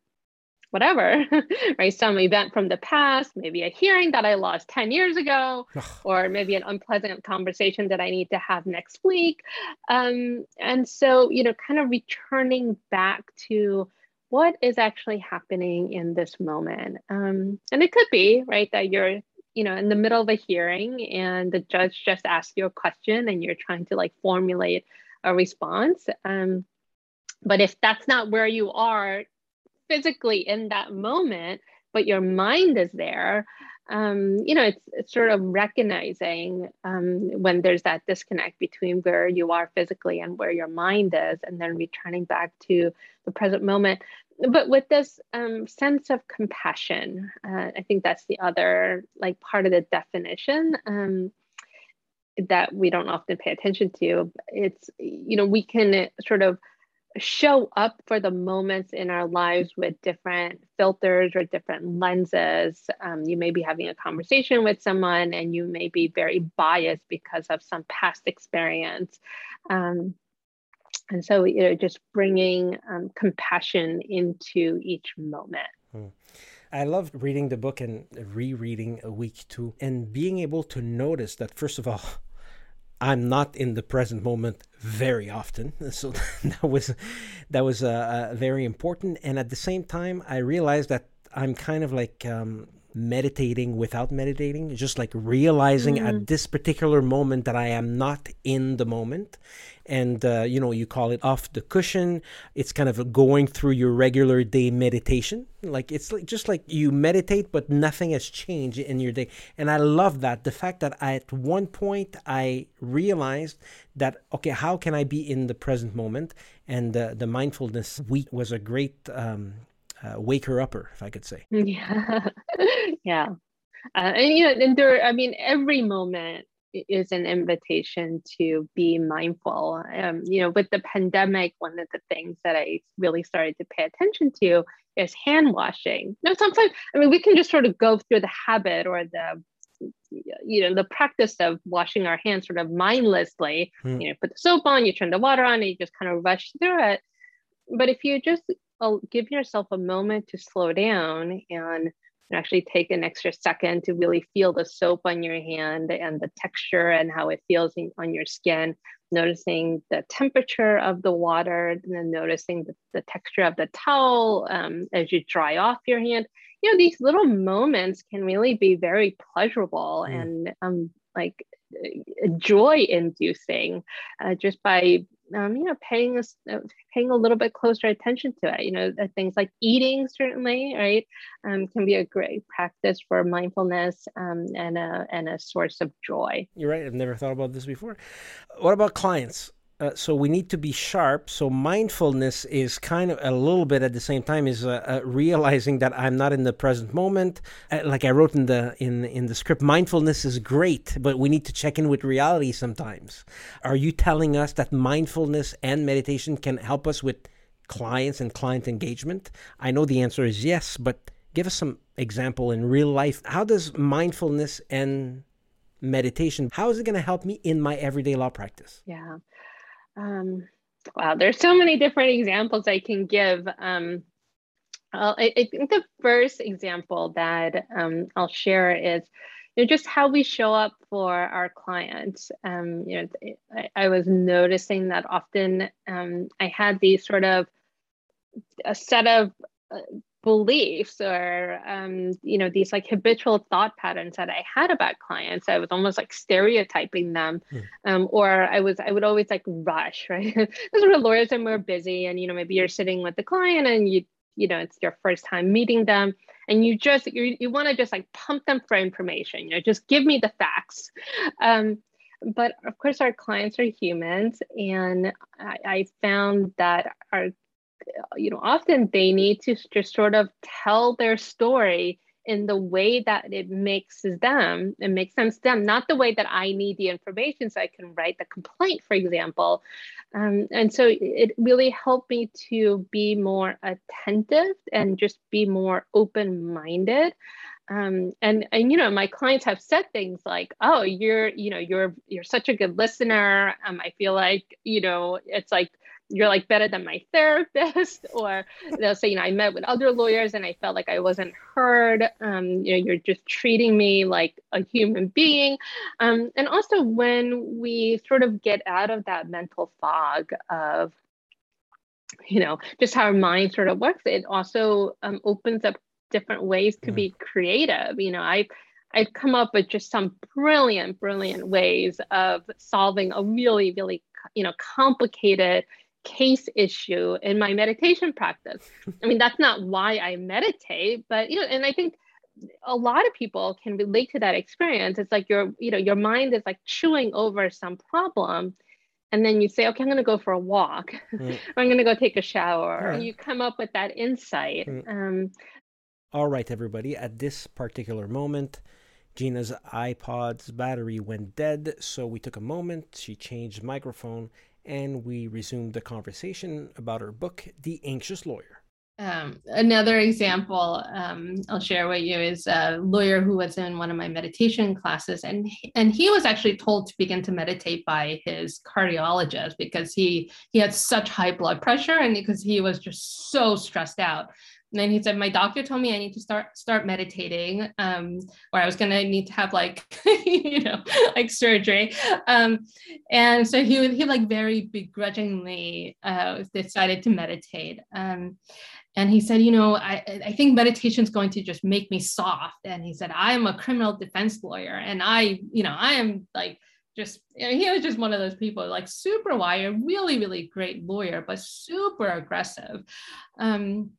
whatever, *laughs* right? Some event from the past, maybe a hearing that I lost 10 years ago, or maybe an unpleasant conversation that I need to have next week. Um, and so, you know, kind of returning back to what is actually happening in this moment. Um, and it could be, right, that you're you know in the middle of a hearing and the judge just asks you a question and you're trying to like formulate a response um, but if that's not where you are physically in that moment, but your mind is there. Um, you know, it's, it's, sort of recognizing um, when there's that disconnect between where you are physically and where your mind is, and then returning back to the present moment. But with this um, sense of compassion, uh, I think that's the other like part of the definition um, that we don't often pay attention to. It's you know we can sort of show up for the moments in our lives with different filters or different lenses. Um, you may be having a conversation with someone and you may be very biased because of some past experience. Um, and so, you know, just bringing um, compassion into each moment. Hmm. I loved reading the book and rereading a week too, and being able to notice that, first of all, I'm not in the present moment very often. *laughs* So that was that was uh, uh, very important. And at the same time, I realized that I'm kind of like um, meditating without meditating, just like realizing mm. at this particular moment that I am not in the moment. And, uh, you know, you call it off the cushion. It's kind of going through your regular day meditation. Like it's like, just like you meditate, but nothing has changed in your day. And I love that. The fact that I, at one point I realized that, okay, how can I be in the present moment? And uh, the mindfulness week was a great um, uh, waker upper, if I could say. *laughs* Yeah, yeah, uh, and you know, and there. I mean, every moment is an invitation to be mindful. Um, you know, with the pandemic, one of the things that I really started to pay attention to is hand washing. Now, sometimes, I mean, we can just sort of go through the habit or the you know the practice of washing our hands sort of mindlessly hmm. you know put the soap on you turn the water on and you just kind of rush through it but if you just give yourself a moment to slow down and actually take an extra second to really feel the soap on your hand and the texture and how it feels in, on your skin noticing the temperature of the water and then noticing the, the texture of the towel um, as you dry off your hand you know these little moments can really be very pleasurable mm. and um, like joy inducing uh, just by um, you know, paying us uh, paying a little bit closer attention to it. You know, things like eating certainly, right, um, can be a great practice for mindfulness um, and a and a source of joy. You're right. I've never thought about this before. What about clients? Uh, so we need to be sharp. So mindfulness is kind of a little bit at the same time is uh, uh, realizing that I'm not in the present moment. Uh, like I wrote in the in in the script, mindfulness is great, but we need to check in with reality sometimes. Are you telling us that mindfulness and meditation can help us with clients and client engagement? I know the answer is yes, but give us some example in real life. How does mindfulness and meditation how is it going to help me in my everyday law practice yeah um, wow, there's so many different examples I can give. Um, I, I, think the first example that um, I'll share is you know, just how we show up for our clients. Um, you know, I, I, was noticing that often um, I had these sort of a set of uh, beliefs or um, you know these like habitual thought patterns that i had about clients i was almost like stereotyping them mm. um, or i was i would always like rush *laughs* right because we're lawyers and we're busy and you know maybe you're sitting with the client and you you know it's your first time meeting them and you just you, you want to just like pump them for information you know just give me the facts um, but of course our clients are humans and I, I found that our you know often they need to just sort of tell their story in the way that it makes them it makes sense to them not the way that i need the information so i can write the complaint for example. Um, and so it really helped me to be more attentive and just be more open-minded. Um, and and you know my clients have said things like oh you're you know you're you're such a good listener. Um, i feel like you know it's like you're like better than my therapist *laughs* or they'll say you know i met with other lawyers and i felt like i wasn't heard. Um, you know you're just treating me like a human being. Um, and also when we sort of get out of that mental fog of you know just how our mind sort of works it also um, opens up different ways to mm. be creative. You know i I've come up with just some brilliant, brilliant ways of solving a really, really, you know, complicated case issue in my meditation practice. I mean, that's not why I meditate, but you know, and I think a lot of people can relate to that experience. It's like your, you know, your mind is like chewing over some problem. And then you say, okay, I'm going to go for a walk, mm. *laughs* or I'm going to go take a shower. And you come up with that insight. Mm. Um, All right, everybody. At this particular moment, Jeena's iPod's battery went dead, so we took a moment. She changed microphone and we resumed the conversation about her book, The Anxious Lawyer. Um, another example um, I'll share with you is a lawyer who was in one of my meditation classes, and and he was actually told to begin to meditate by his cardiologist because he he had such high blood pressure and because he was just so stressed out. And then he said, my doctor told me I need to start start meditating, um, or I was gonna need to have like, *laughs* you know, like surgery. Um, and so he he like very begrudgingly uh, decided to meditate. Um, and he said, you know, I, I think meditation is going to just make me soft. And he said, I am a criminal defense lawyer, and I, you know, I am like just you know, he was just one of those people like super wired really really great lawyer but super aggressive um,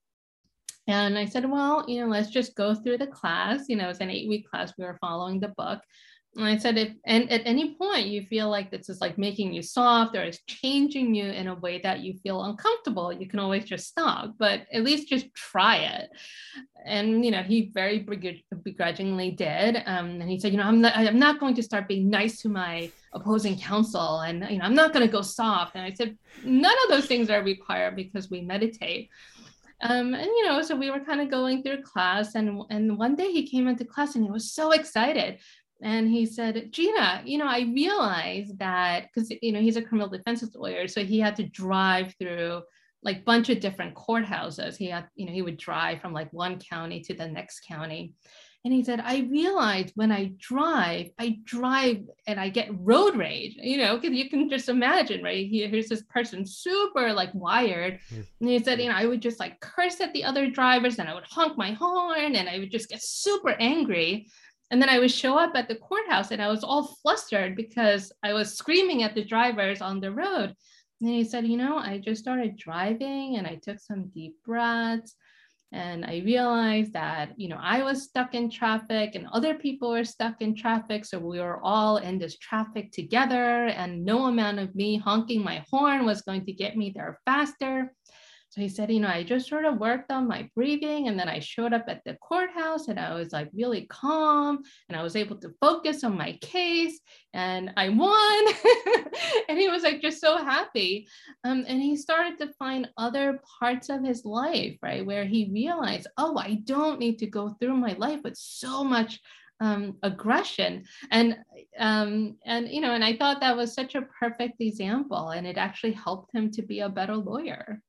and i said well you know let's just go through the class you know it's an eight week class we were following the book and I said, if and at any point you feel like this is like making you soft or is changing you in a way that you feel uncomfortable, you can always just stop, but at least just try it. And you know, he very begrudgingly did. Um, and he said, you know, I'm not, I'm not going to start being nice to my opposing counsel, and you know, I'm not going to go soft. And I said, none of those things are required because we meditate. Um, and you know, so we were kind of going through class, and and one day he came into class and he was so excited and he said, Jeena, you know, I realized that because, you know, he's a criminal defense lawyer. So he had to drive through like bunch of different courthouses. He had, you know, he would drive from like one county to the next county. And he said, I realized when I drive, I drive and I get road rage, you know, because you can just imagine, right? He, here's this person super like wired. Mm. And he said, you know, I would just like curse at the other drivers and I would honk my horn and I would just get super angry. And then I would show up at the courthouse and I was all flustered because I was screaming at the drivers on the road. And he said, You know, I just started driving and I took some deep breaths. And I realized that, you know, I was stuck in traffic and other people were stuck in traffic. So we were all in this traffic together, and no amount of me honking my horn was going to get me there faster. So he said, you know, I just sort of worked on my breathing and then I showed up at the courthouse and I was like really calm and I was able to focus on my case and I won. *laughs* and he was like just so happy. Um, and he started to find other parts of his life, right, where he realized, oh, I don't need to go through my life with so much um, aggression and um, and you know and i thought that was such a perfect example and it actually helped him to be a better lawyer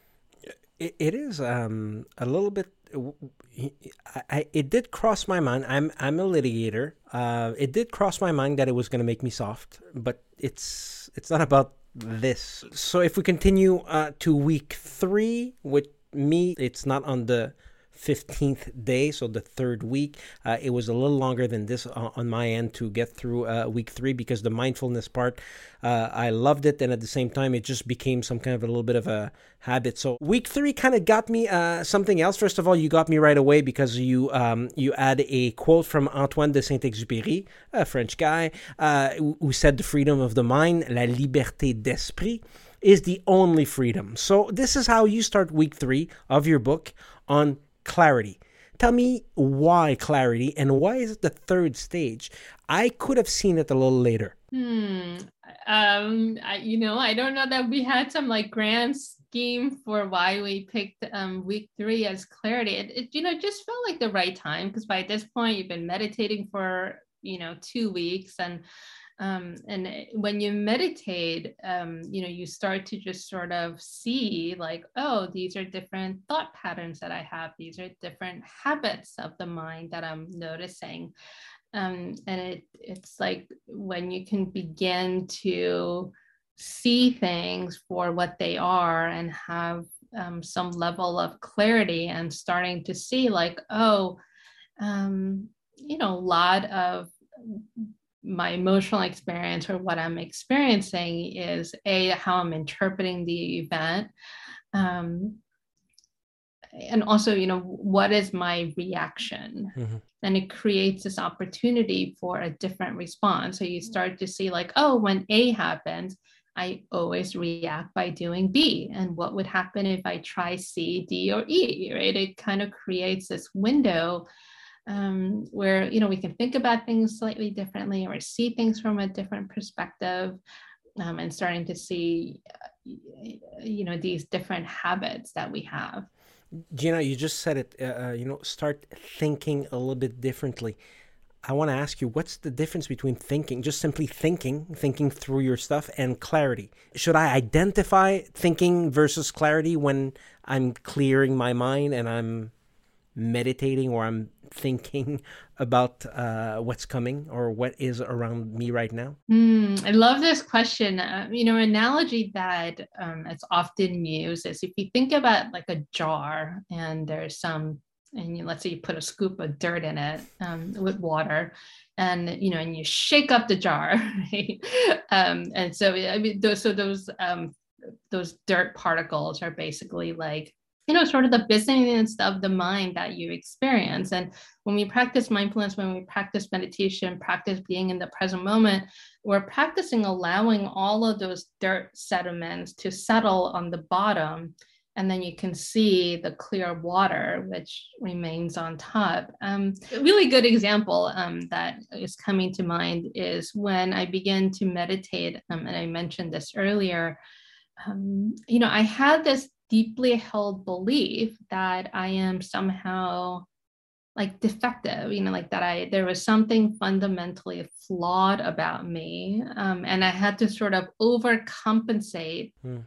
it, it is um, a little bit. I, I, it did cross my mind. I'm I'm a litigator. Uh, it did cross my mind that it was going to make me soft, but it's it's not about this. So if we continue uh, to week three with me, it's not on the 15th day, so the third week. Uh, it was a little longer than this uh, on my end to get through uh, week three because the mindfulness part, uh, I loved it. And at the same time, it just became some kind of a little bit of a habit. So week three kind of got me uh, something else. First of all, you got me right away because you um, you had a quote from Antoine de Saint-Exupéry, a French guy, uh, who said the freedom of the mind, la liberté d'esprit, is the only freedom. So this is how you start week three of your book on clarity. Tell me why clarity and why is it the third stage? I could have seen it a little later. Hmm. Um, I, you know, I don't know that we had some like grand scheme for why we picked um, week three as clarity. It, it, you know, just felt like the right time because by this point you've been meditating for, you know, two weeks and um, and when you meditate um, you know you start to just sort of see like oh these are different thought patterns that i have. These are different habits of the mind that i'm noticing. Um, and it it's like when you can begin to see things for what they are and have um, some level of clarity and starting to see like oh um, you know a lot of my emotional experience or what I'm experiencing is a how I'm interpreting the event. Um, and also, you know, what is my reaction? Mm-hmm. And it creates this opportunity for a different response. So you start to see, like, oh, when A happens, I always react by doing B. And what would happen if I try C, D, or E, right? It kind of creates this window um, where you know we can think about things slightly differently or see things from a different perspective um, and starting to see you know these different habits that we have. Jeena you just said it uh, uh you know start thinking a little bit differently. I want to ask you what's the difference between thinking just simply thinking thinking through your stuff and clarity? Should i identify thinking versus clarity when i'm clearing my mind and i'm meditating or I'm thinking *laughs* about uh, what's coming or what is around me right now? Mm, I love this question. Uh, you know, analogy that um, it's often used is if you think about like a jar and there's some, and you, let's say you put a scoop of dirt in it um, with water, and you know, and you shake up the jar, *laughs* right? Um, and so I mean, those so those um, those dirt particles are basically like you know, sort of the busyness of the mind that you experience. And when we practice mindfulness, when we practice meditation, practice being in the present moment, we're practicing allowing all of those dirt sediments to settle on the bottom. And then you can see the clear water, which remains on top. Um, a really good example um, that is coming to mind is when I begin to meditate, um, and I mentioned this earlier. Um, you know, I had this deeply held belief that I am somehow like defective, you know, like that I there was something fundamentally flawed about me, um, and I had to sort of overcompensate mm.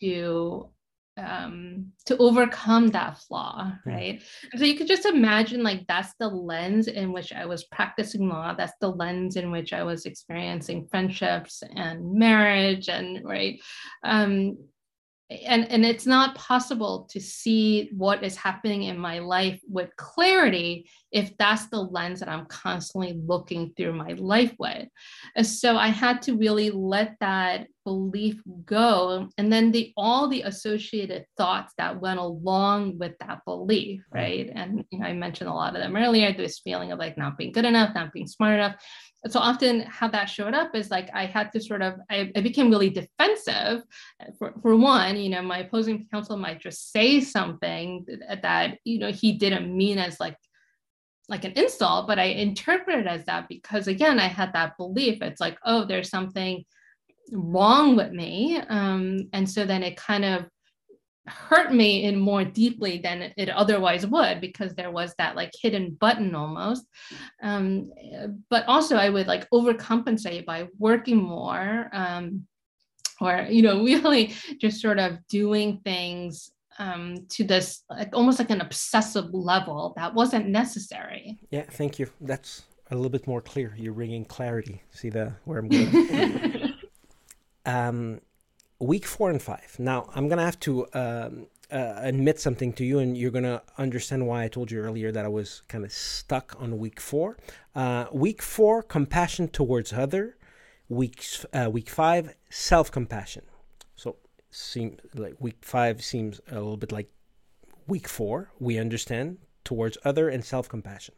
to um to overcome that flaw hmm. right mm. so you could just imagine like that's the lens in which i was practicing law that's the lens in which i was experiencing friendships and marriage and right um and and it's not possible to see what is happening in my life with clarity if that's the lens that i'm constantly looking through my life with. And so i had to really let that belief go. And then the all the associated thoughts that went along with that belief right. and you know i mentioned a lot of them earlier this feeling of like not being good enough not being smart enough so often how that showed up is like i had to sort of i, I became really defensive. For, for one you know my opposing counsel might just say something that, that you know he didn't mean as like like an insult but i interpreted as that because again i had that belief. It's like oh there's something wrong with me. Um, and so then it kind of hurt me in more deeply than it otherwise would because there was that like hidden button almost. Um, but also i would like overcompensate by working more um, or you know *laughs* really just sort of doing things um, to this like almost like an obsessive level that wasn't necessary. Yeah thank you. That's a little bit more clear. You're bringing clarity. See the where i'm going. *laughs* Um, week four and five. Now, I'm going to have to um, uh, admit something to you, and you're going to understand why I told you earlier that I was kind of stuck on week four. Uh, week four, compassion towards other. Week, uh, week five, self compassion. So, seem like week five seems a little bit like week four. We understand towards other and self compassion.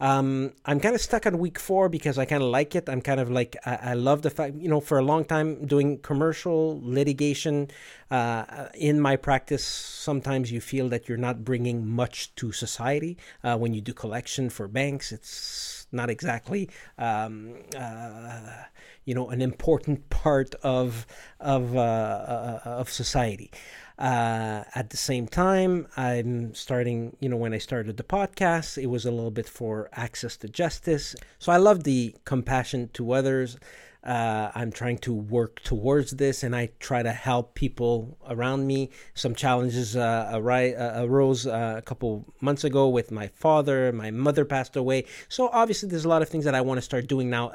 Um, I'm kind of stuck on week four because I kind of like it. I'm kind of like I, I, love the fact you know for a long time doing commercial litigation uh, in my practice. Sometimes you feel that you're not bringing much to society uh, when you do collection for banks. It's not exactly um, uh, you know an important *laughs* part of of uh, uh, of society. Uh, at the same time, I'm starting, you know, when I started the podcast, it was a little bit for access to justice. So I love the compassion to others. Uh, I'm trying to work towards this, and I try to help people around me. Some challenges uh, uh arose uh, a couple months ago with my father. My mother passed away, so obviously there's a lot of things that I want to start doing now.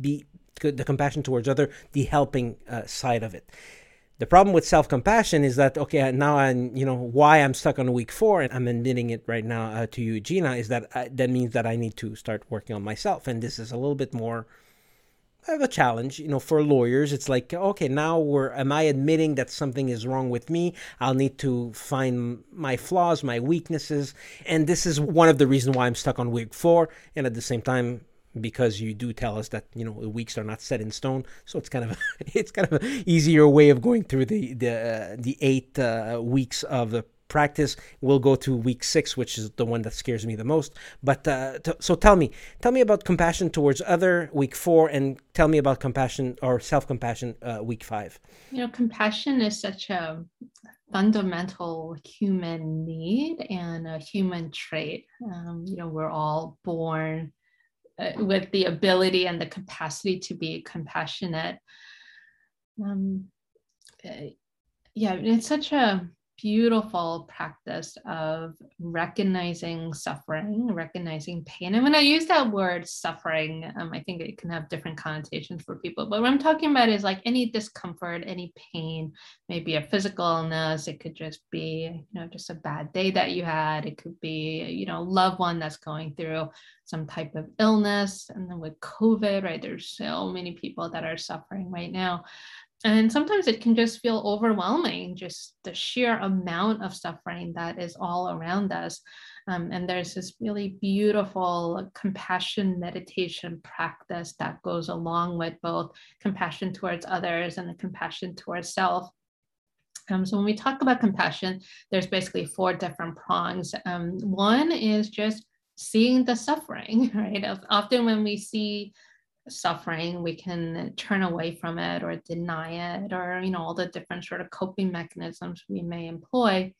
Be the compassion towards other, the helping uh, side of it. The problem with self compassion is that okay now I'm, you know why I'm stuck on week four and I'm admitting it right now uh, to you Jeena is that uh, that means that I need to start working on myself. And this is a little bit more of a challenge you know for lawyers. It's like okay now we're am I admitting that something is wrong with me? I'll need to find my flaws my weaknesses. And this is one of the reasons why I'm stuck on week four. And at the same time because you do tell us that you know the weeks are not set in stone. So it's kind of *laughs* it's kind of an easier way of going through the the uh, the eight uh, weeks of the practice. We'll go to week six which is the one that scares me the most. But uh, t- so tell me tell me about compassion towards other week four and tell me about compassion or self-compassion uh, week five. You know compassion is such a fundamental human need and a human trait. Um, you know we're all born uh, with the ability and the capacity to be compassionate. Um, uh, yeah, it's such a beautiful practice of recognizing suffering, recognizing pain. And when I use that word suffering, um, I think it can have different connotations for people. But what I'm talking about is like any discomfort, any pain, maybe a physical illness. It could just be, you know, just a bad day that you had. It could be, you know, loved one that's going through some type of illness. And then with COVID, right, there's so many people that are suffering right now and sometimes it can just feel overwhelming just the sheer amount of suffering that is all around us. Um, and there's this really beautiful compassion meditation practice that goes along with both compassion towards others and the compassion towards self. Um, so when we talk about compassion there's basically four different prongs. Um, one is just seeing the suffering *laughs* right? Often when we see suffering we can turn away from it or deny it or you know all the different sort of coping mechanisms we may employ.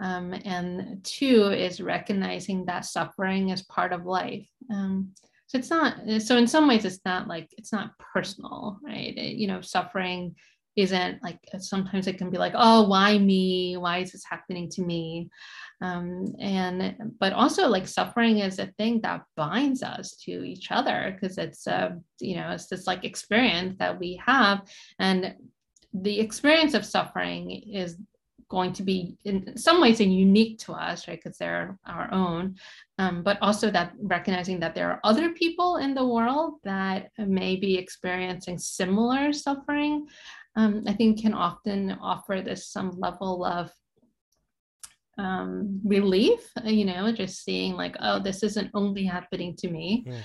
Um, and two is recognizing that suffering is part of life. Um, so it's not so in some ways it's not like it's not personal right? It, you know suffering isn't like sometimes it can be like oh why me? Why is this happening to me? Um, and but also like suffering is a thing that binds us to each other because it's a you know it's this like experience that we have. And the experience of suffering is going to be in some ways unique to us right because they're our own. Um, but also that recognizing that there are other people in the world that may be experiencing similar suffering um, i think can often offer this some level of um, relief, you know, just seeing like, oh, this isn't only happening to me. Yeah.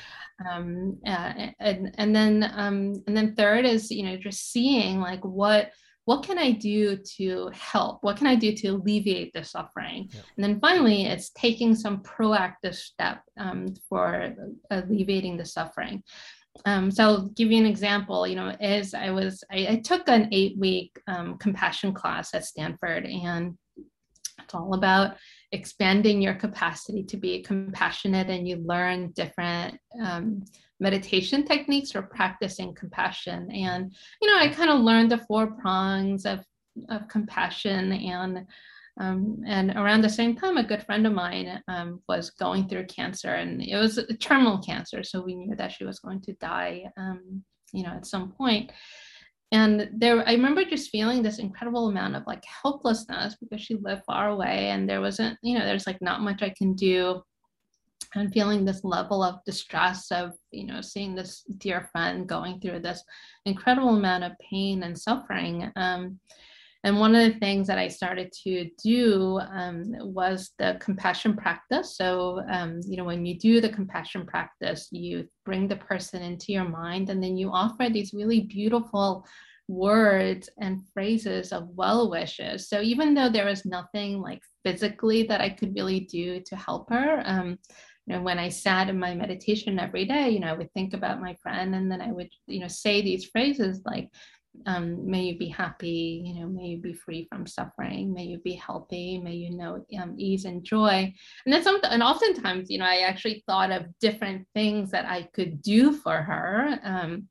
Um, uh, and, and then, um, and then third is, you know, just seeing like what, what can I do to help? What can I do to alleviate the suffering? Yeah. And then finally, it's taking some proactive step um, for alleviating the suffering. Um, so I'll give you an example. You know, as I was, I, I took an eight-week um, compassion class at Stanford, and it's all about expanding your capacity to be compassionate, and you learn different um, meditation techniques for practicing compassion. And you know, I kind of learned the four prongs of of compassion and um, and around the same time, a good friend of mine um, was going through cancer, and it was a terminal cancer. So we knew that she was going to die, um, you know, at some point. and there i remember just feeling this incredible amount of like helplessness because she lived far away and there wasn't you know there's like not much i can do and feeling this level of distress of you know seeing this dear friend going through this incredible amount of pain and suffering um, and one of the things that I started to do um, was the compassion practice. So, um, you know, when you do the compassion practice, you bring the person into your mind and then you offer these really beautiful words and phrases of well wishes. So, even though there was nothing like physically that I could really do to help her, um, you know, when I sat in my meditation every day, you know, I would think about my friend and then I would, you know, say these phrases like, um, may you be happy, you know, may you be free from suffering, may you be healthy, may you know um, ease and joy. And then something, and oftentimes, you know, I actually thought of different things that I could do for her. Um,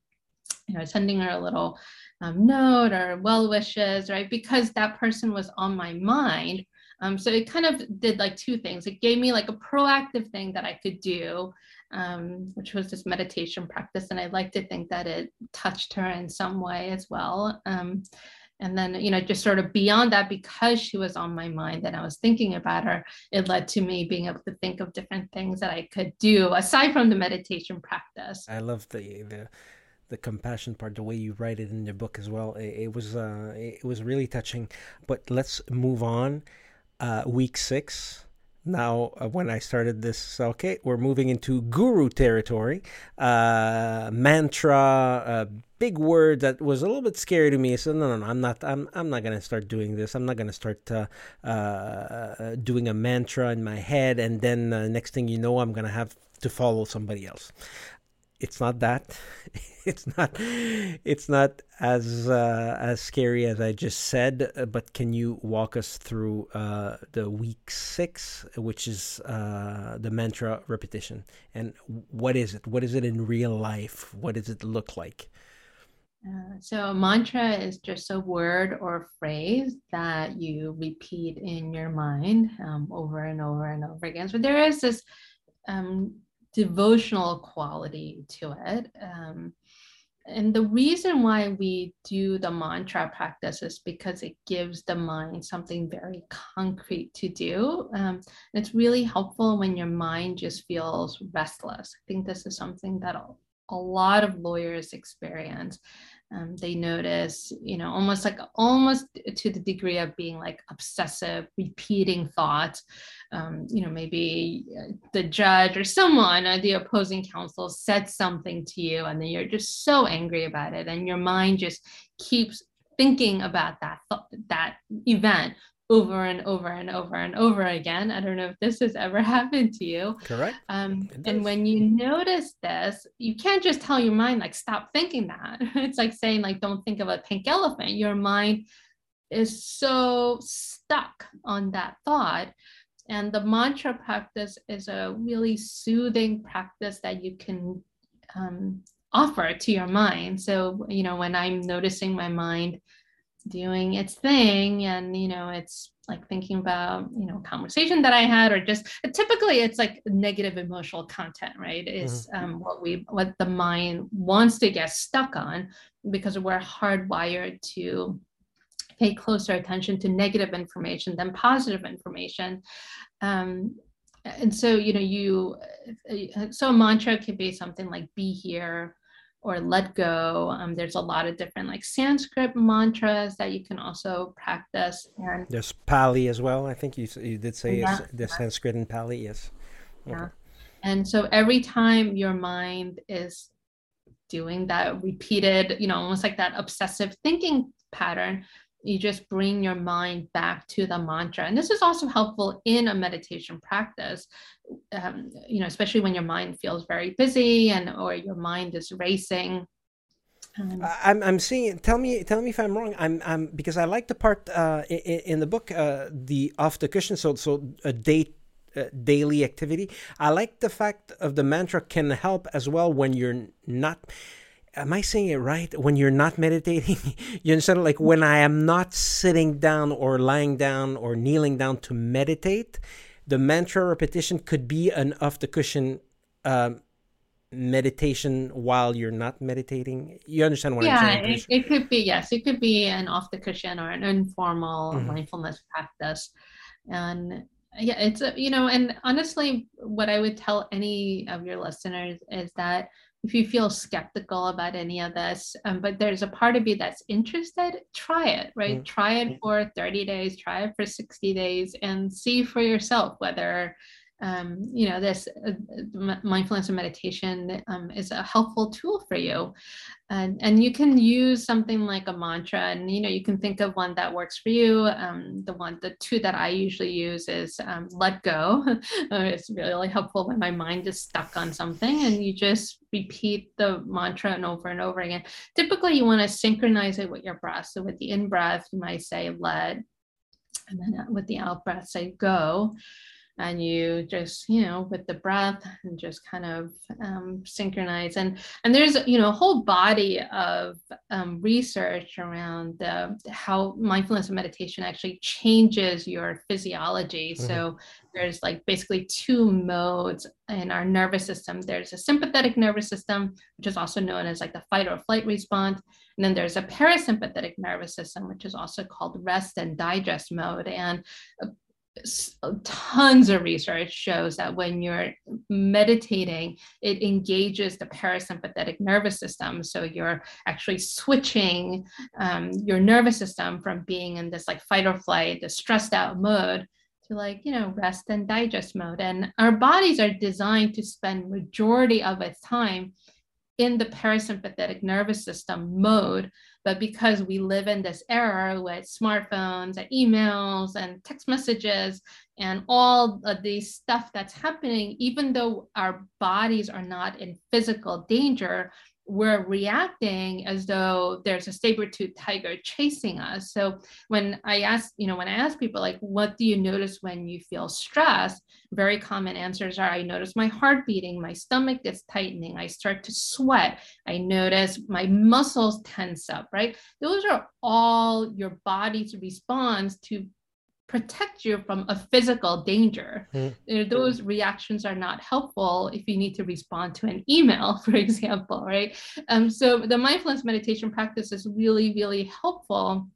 you know, sending her a little um, note or well wishes, right? Because that person was on my mind. Um, so it kind of did like two things. It gave me like a proactive thing that I could do um, which was this meditation practice. And I like to think that it touched her in some way as well. Um, and then, you know, just sort of beyond that, because she was on my mind and I was thinking about her, it led to me being able to think of different things that I could do aside from the meditation practice. I love the, the, the compassion part, the way you write it in your book as well. It, it was, uh, it was really touching. But let's move on. Uh, week six, now uh, when i started this okay we're moving into guru territory. Uh, mantra uh, big word that was a little bit scary to me. So no no no i'm not i'm, I'm not gonna start doing this. I'm not gonna start uh, uh, doing a mantra in my head. And then uh, next thing you know i'm gonna have to follow somebody else it's not that *laughs* it's not it's not as uh, as scary as I just said. Uh, but can you walk us through uh, the week six, which is uh, the mantra repetition, and what is it? What is it in real life? What does it look like? Uh, so a mantra is just a word or phrase that you repeat in your mind um, over and over and over again. So there is this um, devotional quality to it. Um, and the reason why we do the mantra practice is because it gives the mind something very concrete to do. Um, it's really helpful when your mind just feels restless. I think this is something that a lot of lawyers experience um, they notice you know almost like almost to the degree of being like obsessive repeating thoughts. Um, you know maybe uh, the judge or someone or the opposing counsel said something to you and then you're just so angry about it and your mind just keeps thinking about that that event over and over and over and over again. I don't know if this has ever *laughs* happened to you. Correct. Um, and when you notice this, you can't just tell your mind, like, stop thinking that. *laughs* It's like saying, like, don't think of a pink elephant. Your mind is so stuck on that thought. And the mantra practice is a really soothing practice that you can um, offer to your mind. So, you know, when I'm noticing my mind, doing its thing and you know it's like thinking about you know conversation that i had or just typically it's like negative emotional content right is mm-hmm. um, what we what the mind wants to get stuck on because we're hardwired to pay closer attention to negative information than positive information um, and so you know you uh, so a mantra could be something like be here or let go. Um, there's a lot of different like Sanskrit mantras that you can also practice. And there's Pali as well. I think you you did say yeah. the Sanskrit and Pali. Yes. Okay. Yeah. And so every time your mind is doing that repeated, you know, almost like that obsessive thinking pattern, you just bring your mind back to the mantra. And this is also helpful in a meditation practice, um, you know, especially when your mind feels very busy and or your mind is racing. Um, I'm I'm seeing. Tell me, tell me if I'm wrong. I'm I'm because I like the part uh, in, in the book, uh, the off the cushion. So so a date uh, daily activity. I like the fact of the mantra can help as well when you're not am I saying it right? When you're not meditating, *laughs* you understand? Like when I am not sitting down or lying down or kneeling down to meditate, the mantra repetition could be an off the cushion um, meditation while you're not meditating. You understand what yeah, I'm saying? Yeah, it, it, could be, yes, it could be an off the cushion or an informal mm-hmm. mindfulness practice. And yeah, it's, a, you know, and honestly, what I would tell any of your listeners is that if you feel skeptical about any of this, um, but there's a part of you that's interested, try it, right? Mm-hmm. Try it for 30 days, try it for 60 days, and see for yourself whether um, you know, this uh, mindfulness and meditation um, is a helpful tool for you. And, and you can use something like a mantra and, you know, you can think of one that works for you. Um, the one, the two that I usually use is um, let go. *laughs* it's really helpful when my mind is stuck on something and you just repeat the mantra and over and over again. Typically you want to synchronize it with your breath. So with the in breath, you might say let, and then uh, with the out breath, say go and you just you know with the breath and just kind of um, synchronize and and there's you know a whole body of um, research around the, how mindfulness and meditation actually changes your physiology mm-hmm. so there's like basically two modes in our nervous system there's a sympathetic nervous system which is also known as like the fight or flight response and then there's a parasympathetic nervous system, which is also called rest and digest mode. And uh, tons of research shows that when you're meditating, it engages the parasympathetic nervous system. So you're actually switching um, your nervous system from being in this like fight or flight, the stressed out mode to like, you know, rest and digest mode. And our bodies are designed to spend majority of its time in the parasympathetic nervous system mode but because we live in this era with smartphones and emails and text messages and all of these stuff that's happening, even though our bodies are not in physical danger, we're reacting as though there's a saber-tooth tiger chasing us. So when I ask, you know, when I ask people like, what do you notice when you feel stressed? Very common answers are I notice my heart beating, my stomach gets tightening, I start to sweat, I notice my muscles tense up, right? Those are all your body's response to protect you from a physical danger. Mm. Those reactions are not helpful if you need to respond to an email, *laughs* for example, right? Um, so the mindfulness meditation practice is really, really helpful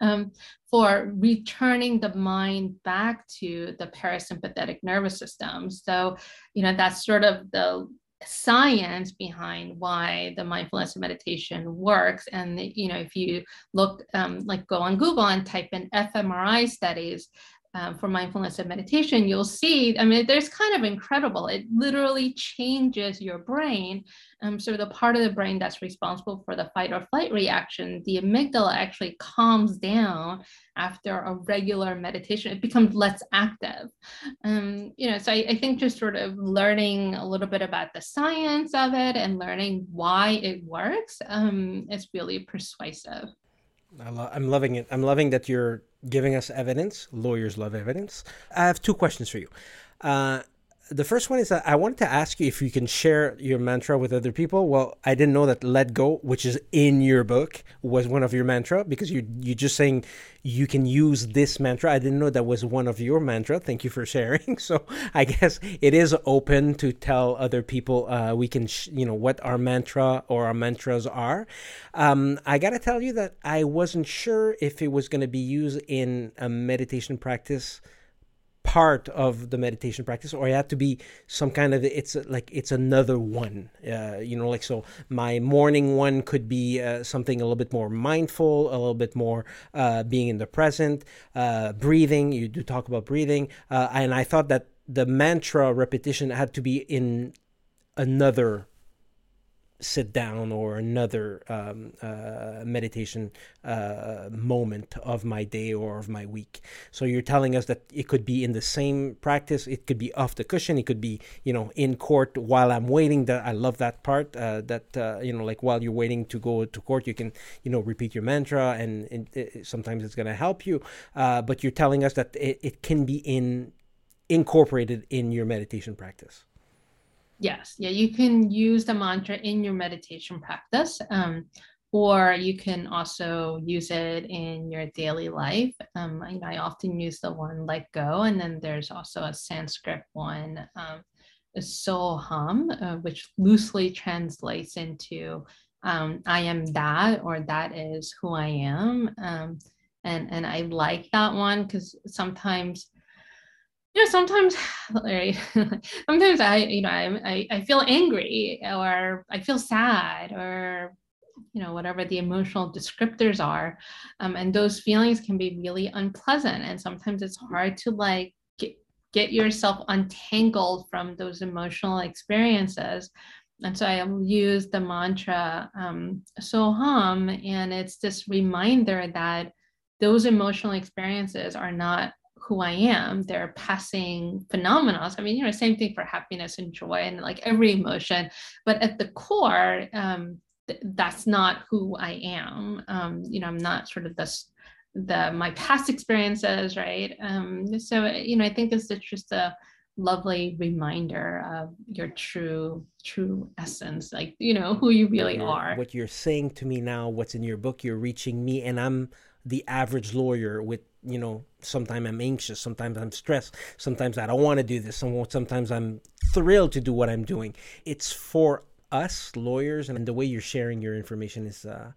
um, for returning the mind back to the parasympathetic nervous system. So, you know, that's sort of the science behind why the mindfulness of meditation works. And you know if you look um, like go on google and type in fmri studies um, for mindfulness and meditation, you'll see, I mean, there's kind of incredible. It literally changes your brain. Um, so the part of the brain that's responsible for the fight or flight reaction, the amygdala actually calms down after a regular meditation. It becomes less active. Um, you know, so I, I think just sort of learning a little bit about the science of it and learning why it works um, is really persuasive. I lo- I'm loving it. I'm loving that you're giving us evidence. Lawyers love evidence. I have two questions for you. Uh, the first one is that I wanted to ask you if you can share your mantra with other people. Well, I didn't know that "Let Go," which is in your book, was one of your mantra because you you just saying you can use this mantra. I didn't know that was one of your mantra. Thank you for sharing. *laughs* So I guess it is open to tell other people uh, we can sh- you know what our mantra or our mantras are. Um, I gotta tell you that I wasn't sure if it was going to be used in a meditation practice part of the meditation practice or it had to be some kind of it's like it's another one uh, you know like so my morning one could be uh, something a little bit more mindful a little bit more uh, being in the present uh, breathing you do talk about breathing uh, and i thought that the mantra repetition had to be in another sit down or another um, uh, meditation uh, moment of my day or of my week. So you're telling us that it could be in the same practice. It could be off the cushion. It could be you know in court while I'm waiting. That I love that part. Uh, that uh, you know like while you're waiting to go to court, you can you know repeat your mantra, and it, it, sometimes it's going to help you. Uh, but you're telling us that it, it can be in incorporated in your meditation practice. Yes, yeah, you can use the mantra in your meditation practice, um, or you can also use it in your daily life. Um, I, I, often use the one "Let Go," and then there's also a Sanskrit one, um, Soham, uh, which loosely translates into um, "I am that" or "That is who I am." Um, and and I like that one because sometimes you know sometimes *sighs* *laughs* sometimes i you know I, I feel angry or i feel sad or you know whatever the emotional descriptors are um, and those feelings can be really unpleasant and sometimes it's hard to like get, get yourself untangled from those emotional experiences. And so i use the mantra um, soham and it's this reminder that those emotional experiences are not who I am. They're passing phenomena. I mean, you know, same thing for happiness and joy and like every emotion. But at the core, um, th- that's not who I am. Um, you know, I'm not sort of this the my past experiences, right? Um, so you know, I think this is just a lovely reminder of your true true essence like you know who you really are what you're saying to me now what's in your book you're reaching me and i'm the average lawyer with you know sometimes i'm anxious sometimes i'm stressed sometimes i don't want to do this sometimes i'm thrilled to do what i'm doing it's for us lawyers and the way you're sharing your information is uh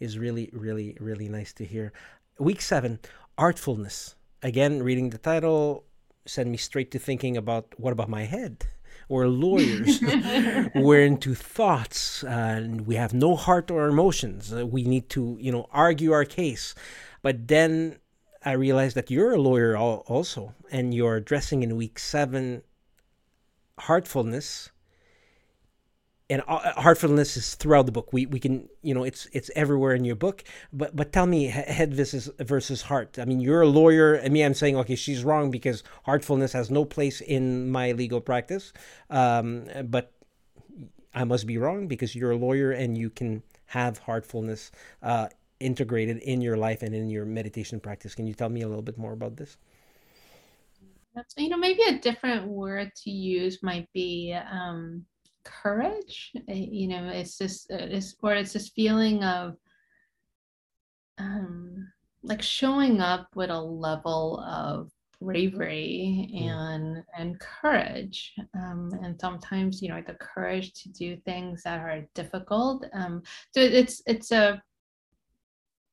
is really really really nice to hear week 7 artfulness again reading the title sent me straight to thinking about what about my head we're lawyers. *laughs* we're into thoughts, and we have no heart or emotions. Uh, we need to, you know, argue our case. But then I realized that you're a lawyer also, and you're addressing in week seven heartfulness. And uh, heartfulness is throughout the book. We we can you know it's it's everywhere in your book. But but tell me head versus versus heart. I mean you're a lawyer, and me I'm saying okay she's wrong because heartfulness has no place in my legal practice. Um, but I must be wrong because you're a lawyer and you can have heartfulness uh, integrated in your life and in your meditation practice. Can you tell me a little bit more about this? You know, maybe a different word to use might be um, courage. Eh, you know, it's just, uh, it's, or it's this feeling of um, like showing up with a level of bravery mm. and and courage um, and sometimes you know the courage to do things that are difficult um, so it's it's a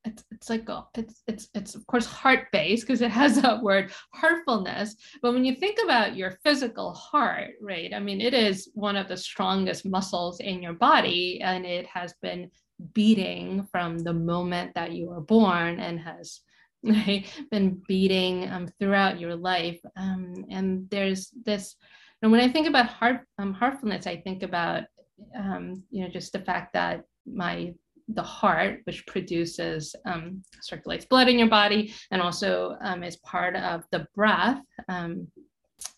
it's, it's like a, it's it's it's of course heart based because it has that word heartfulness but when you think about your physical heart right i mean it is one of the strongest muscles in your body and it has been beating from the moment that you were born and has *laughs* right, been beating um, throughout your life. Um, and there's this, and when I think about heart, um, heartfulness, I think about, um, you know, just the fact that my the heart, which produces um, circulates blood in your body, and also um, is part of the breath. Um,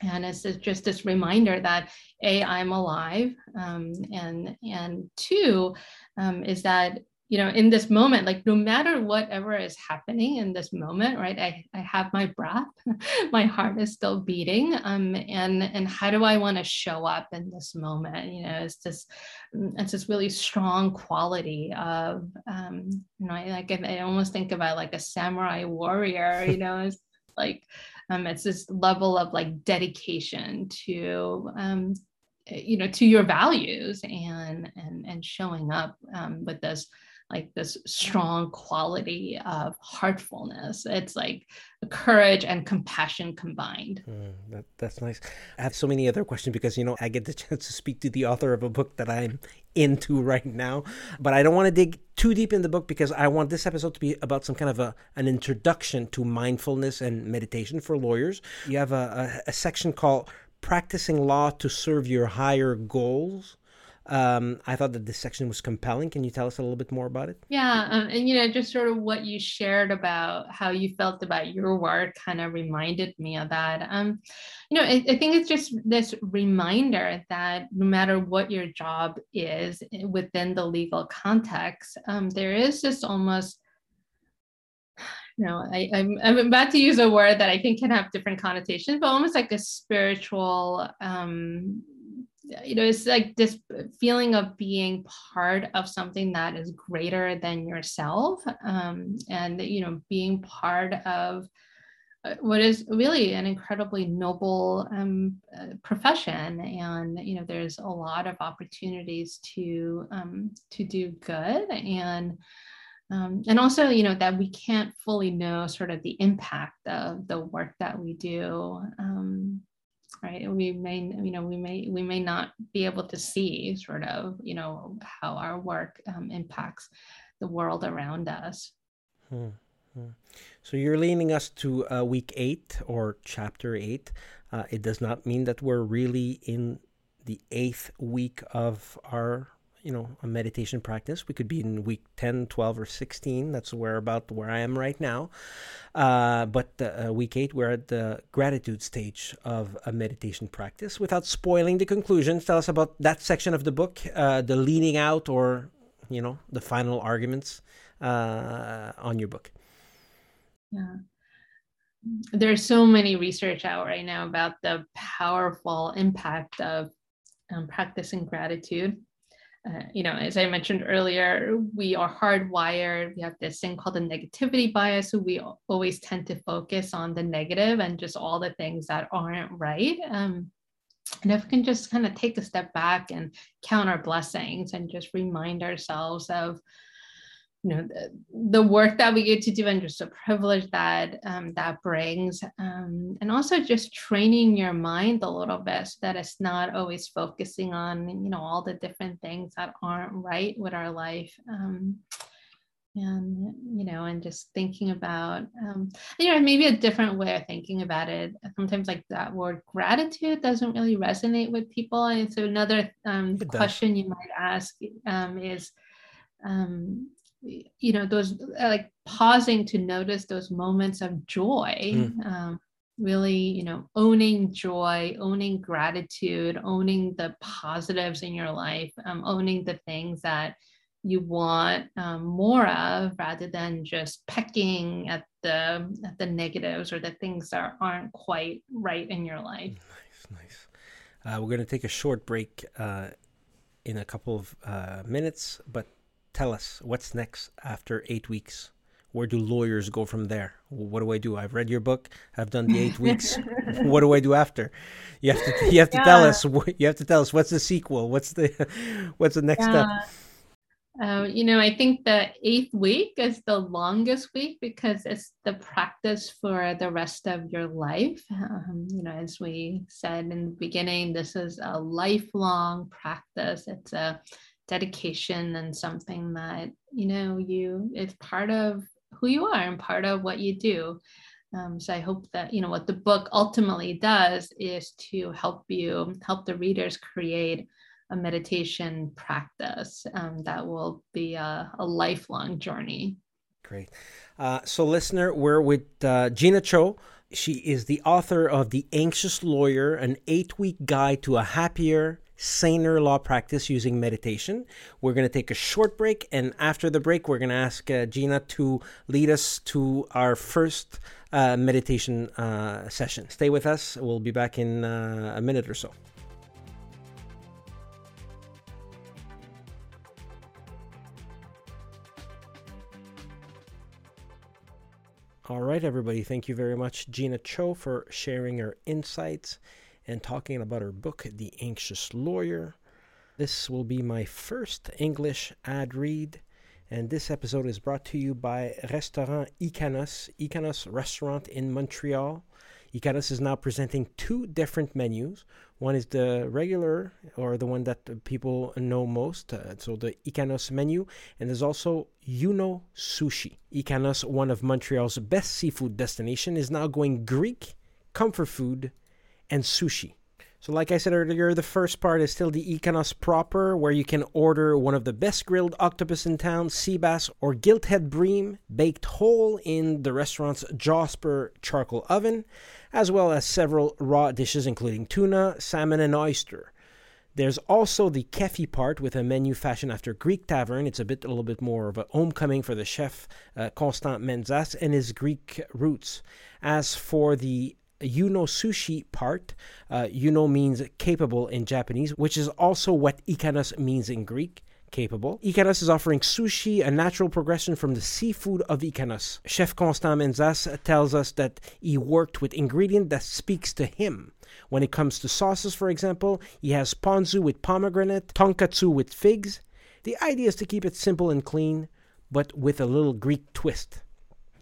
and it's just this reminder that a I'm alive, um, and and two um, is that you know in this moment like no matter whatever is happening in this moment right i, I have my breath *laughs* my heart is still beating um and and how do i want to show up in this moment? You know it's just mm, it's this really strong quality of um you know I, like I almost think about like a samurai warrior you *laughs* know it's like um it's this level of like dedication to um you know to your values and and and showing up um, with this like this strong quality of heartfulness. It's like courage and compassion combined. Mm, that, that's nice. I have so many other questions because, you know, I get the *laughs* chance to speak to the author of a book that I'm into right now. But I don't want to dig too deep in the book because I want this episode to be about some kind of a, an introduction to mindfulness and meditation for lawyers. You have a, a, a section called Practicing Law to Serve Your Higher Goals. Um, I thought that this section was compelling. Can you tell us a little bit more about it? Yeah, um, and you know, just sort of what you shared about how you felt about your work kind of reminded me of that. Um, you know, I, I think it's just this reminder that no matter what your job is eh, within the legal context, um, there is this almost know, I, I'm, I'm about to use a word that I think can have different connotations, but almost like a spiritual um, you know it's like this feeling of being part of something that is greater than yourself um, and you know being part of uh, what is really an incredibly noble um, uh, profession. And you know there's a lot of opportunities to um, to do good. And um, and also you know that we can't fully know sort of the impact of the work that we do um, right? We may you know we may we may not be able to see sort of you know how our work um, impacts the world around us. Hmm, hmm. so you're leading us to uh, week eight or chapter eight. Uh, it does not mean that we're really in the eighth week of our you know a meditation practice. We could be in week 10 12 or 16 that's where about where i am right now. Uh, but uh, week 8 we're at the gratitude stage of a meditation practice. Without spoiling the conclusions tell us about that section of the book uh, the leaning out or you know the final arguments uh, on your book. Yeah. There's so many research out right now about the powerful impact of um, practicing gratitude uh, you know, as I mentioned earlier, we are hardwired. We have this thing called the negativity bias. So we always tend to focus on the negative and just all the things that aren't right. Um, and if we can just kind of take a step back and count our blessings and just remind ourselves of you know the, the, work that we get to do and just the privilege that um, that brings um, and also just training your mind a little bit so that it's not always focusing on you know all the different things that aren't right with our life um, and you know and just thinking about um, you know maybe a different way of thinking about it. Sometimes like that word gratitude doesn't really resonate with people. And so another um, question you might ask um, is um, you know those uh, like pausing to notice those moments of joy mm. um, really, you know, owning joy, owning gratitude, owning the positives in your life, um, owning the things that you want um, more of rather than just pecking at the at the negatives or the things that aren't quite right in your life. Nice, nice. Uh, we're going to take a short break uh, in a couple of uh, minutes, but tell us what's next after eight weeks. Where do lawyers go from there? What do I do? I've read your book. I've done the eight weeks. *laughs* what do I do after? You have to. You have to yeah. tell us. You have to tell us what's the sequel. What's the *laughs* What's the next yeah. step? Uh, you know, I think the eighth week is the longest week because it's the practice for the rest of your life. Um, you know, as we said in the beginning, this is a lifelong practice. It's a dedication and something that, you know, you, it's part of who you are and part of what you do. Um, so I hope that, you know, what the book ultimately does is to help you, help the readers create a meditation practice um, that will be a, a, lifelong journey. Great. Uh, so, listener, we're with uh, Jeena Cho. She is the author of The Anxious Lawyer, an eight week guide to a happier, saner law practice using meditation. We're going to take a short break, and after the break, we're going to ask uh, Jeena to lead us to our first uh, meditation uh, session. Stay with us. We'll be back in uh, a minute or so. All right, everybody. Thank you very much, Jeena Cho, for sharing her insights and talking about her book, The Anxious Lawyer. This will be my first English ad read, and this episode is brought to you by Restaurant Ikanos, Ikanos Restaurant in Montreal. Ikanos is now presenting two different menus. One is the regular, or the one that people know most, uh, so the Ikanos menu, and there's also Yuno Sushi. Ikanos, one of Montreal's best seafood destination, is now going Greek, comfort food, and sushi. So, like I said earlier, the first part is still the Ikanos proper, where you can order one of the best grilled octopus in town, sea bass or gilthead bream, baked whole in the restaurant's Jasper charcoal oven, as well as several raw dishes including tuna, salmon, and oyster. There's also the kefi part with a menu fashioned after Greek tavern. It's a bit, a little bit more of a homecoming for the chef uh, Constant Mentzas and his Greek roots. As for the Yuno sushi part. Uh, yuno means capable in Japanese, which is also what ikanos means in Greek. Capable. Ikanos is offering sushi, a natural progression from the seafood of Ikanos. Chef Constant Mentzas tells us that he worked with ingredient that speaks to him. When it comes to sauces, for example, he has ponzu with pomegranate, tonkatsu with figs. The idea is to keep it simple and clean, but with a little Greek twist.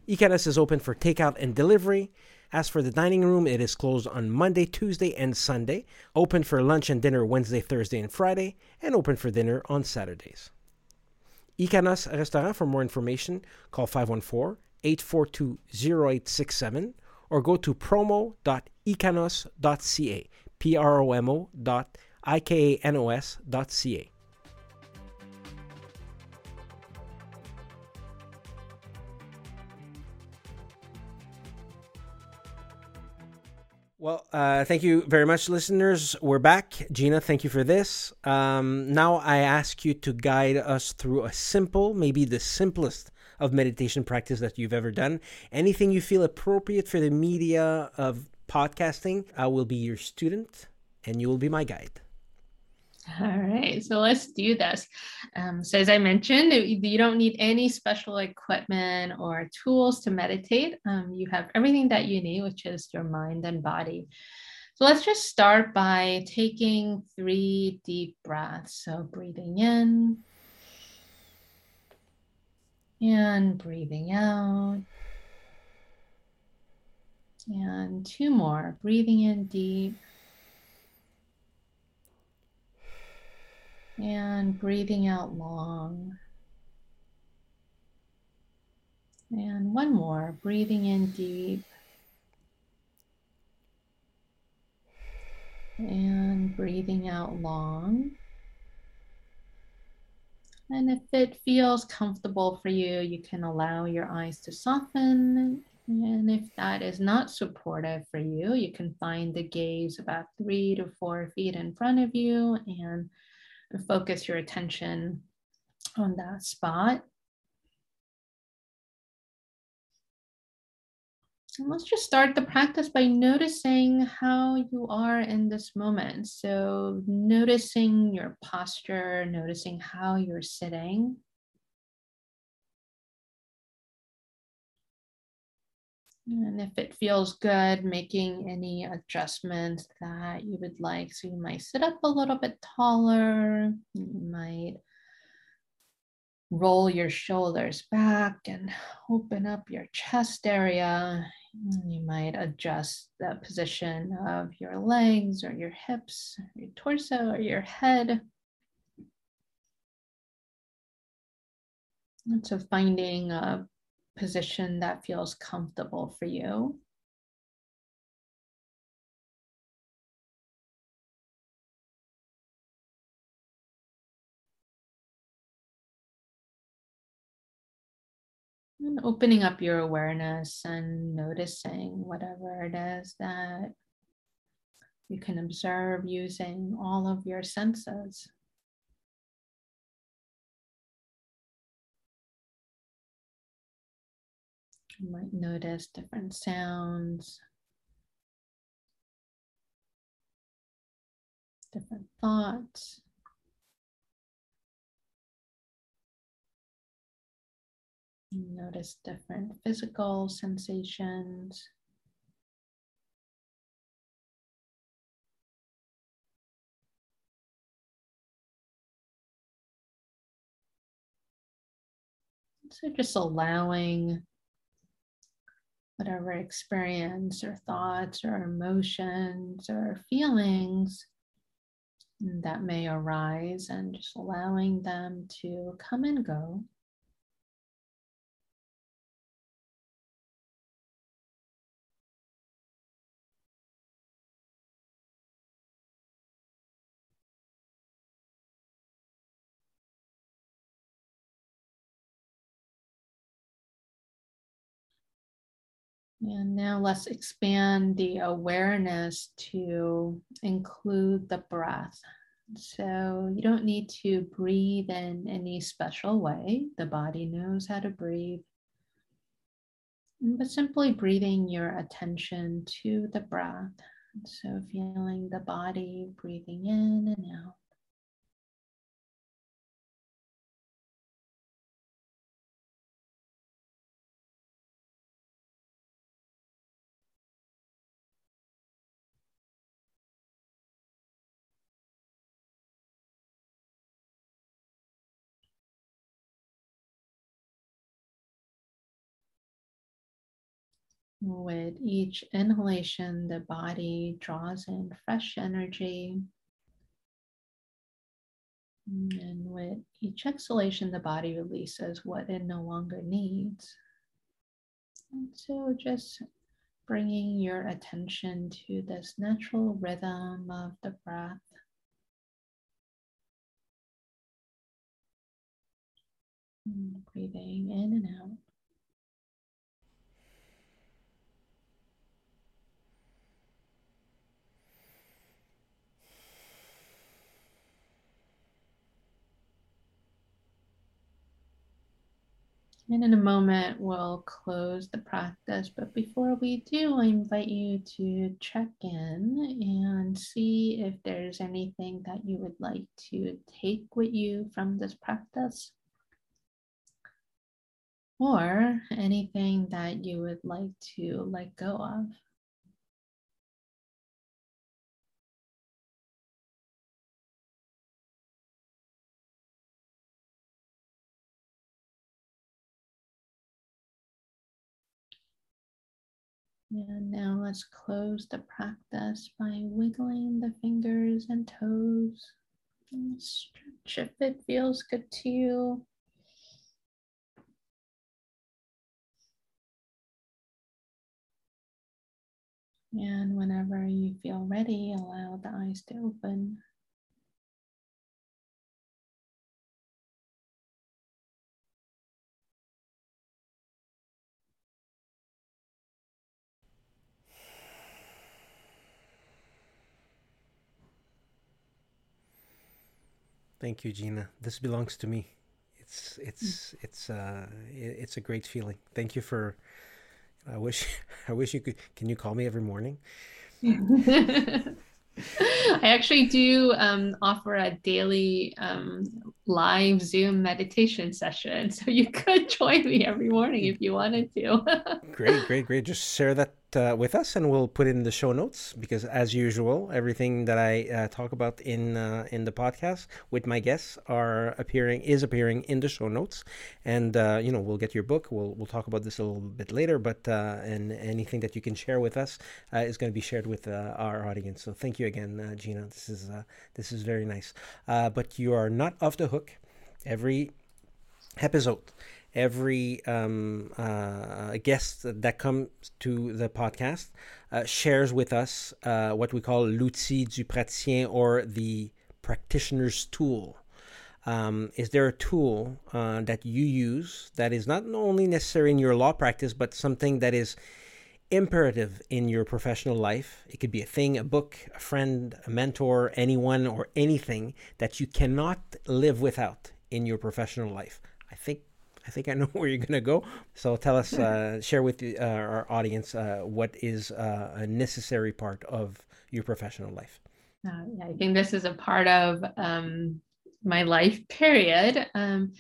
Ikanos is open for takeout and delivery. As for the dining room, it is closed on Monday, Tuesday, and Sunday, open for lunch and dinner Wednesday, Thursday, and Friday, and open for dinner on Saturdays. Ikanos Restaurant, for more information, call 514 842 0867 or go to promo.ikanos.ca, P R O M O dot I K A N O S dot C A. Well, uh, thank you very much, listeners. We're back. Jeena, thank you for this. Um, now I ask you to guide us through a simple, maybe the simplest of meditation practice that you've ever done. Anything you feel appropriate for the media of podcasting, I will be your student and you will be my guide. All right, so let's do this. Um, so, as I mentioned, you don't need any special equipment or tools to meditate. Um, you have everything that you need, which is your mind and body. So, let's just start by taking three deep breaths. So, breathing in and breathing out. And two more, breathing in deep And breathing out long. And one more, breathing in deep. And breathing out long. And if it feels comfortable for you, you can allow your eyes to soften And if that is not supportive for you, you can find the gaze about three to four feet in front of you and focus your attention on that spot. And let's just start the practice by noticing how you are in this moment. So, noticing your posture, noticing how you're sitting. And if it feels good, making any adjustments that you would like. So, you might sit up a little bit taller, you might roll your shoulders back and open up your chest area. You might adjust the position of your legs or your hips, or your torso, or your head. And so finding a position that feels comfortable for you. And opening up your awareness and noticing whatever it is that you can observe using all of your senses. You might notice different sounds, different thoughts. Notice different physical sensations. So just allowing whatever experience or thoughts or emotions or feelings that may arise and just allowing them to come and go. And now let's expand the awareness to include the breath. So you don't need to breathe in any special way. The body knows how to breathe. But simply breathing your attention to the breath. So feeling the body breathing in and out. With each inhalation, the body draws in fresh energy. And with each exhalation, the body releases what it no longer needs. And so just bringing your attention to this natural rhythm of the breath. Breathing in and out. And in a moment, we'll close the practice. But before we do, I invite you to check in and see if there's anything that you would like to take with you from this practice or anything that you would like to let go of. And now let's close the practice by wiggling the fingers and toes. And stretch if it feels good to you. And whenever you feel ready, allow the eyes to open. Thank you, Jeena. This belongs to me. It's it's it's uh it's a great feeling. Thank you for. I wish *laughs* I wish you could. Can you call me every morning? *laughs* I actually do um, offer a daily um, live Zoom meditation session. *laughs* So you could join me every morning if you wanted to. great, great, great. Just share that uh, with us, and we'll put it in the show notes because, as usual, everything that I uh, talk about in uh, in the podcast with my guests are appearing is appearing in the show notes, and uh, you know we'll get your book. We'll we'll talk about this a little bit later, but uh, and anything that you can share with us uh, is going to be shared with our audience. So thank you again, Jeena. This is this is very nice. but you are not off the hook. Every episode every um, uh, guest that comes to the podcast uh, shares with us uh, what we call l'outil du praticien or the practitioner's tool. Um, is there a tool uh, that you use that is not only necessary in your law practice, but something that is imperative in your professional life? It could be a thing, a book, a friend, a mentor, anyone, or anything that you cannot live without in your professional life. I think I know *laughs* where you're going to go. So tell us, uh, share with uh, our audience uh, what is uh, a necessary part of your professional life. Uh, yeah, I think this is a part of um, my life period, um,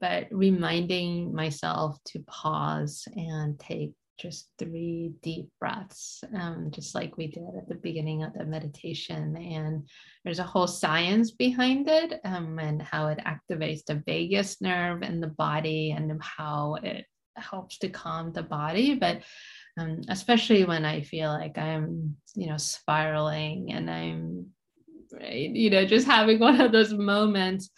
but reminding myself to pause and take just three deep breaths, um, just like we did at the beginning of the meditation. And there's a whole science behind it um, and how it activates the vagus nerve in the body and how it helps to calm the body. But um, especially when I feel like I'm, you know, spiraling and I'm, you know, just having one of those moments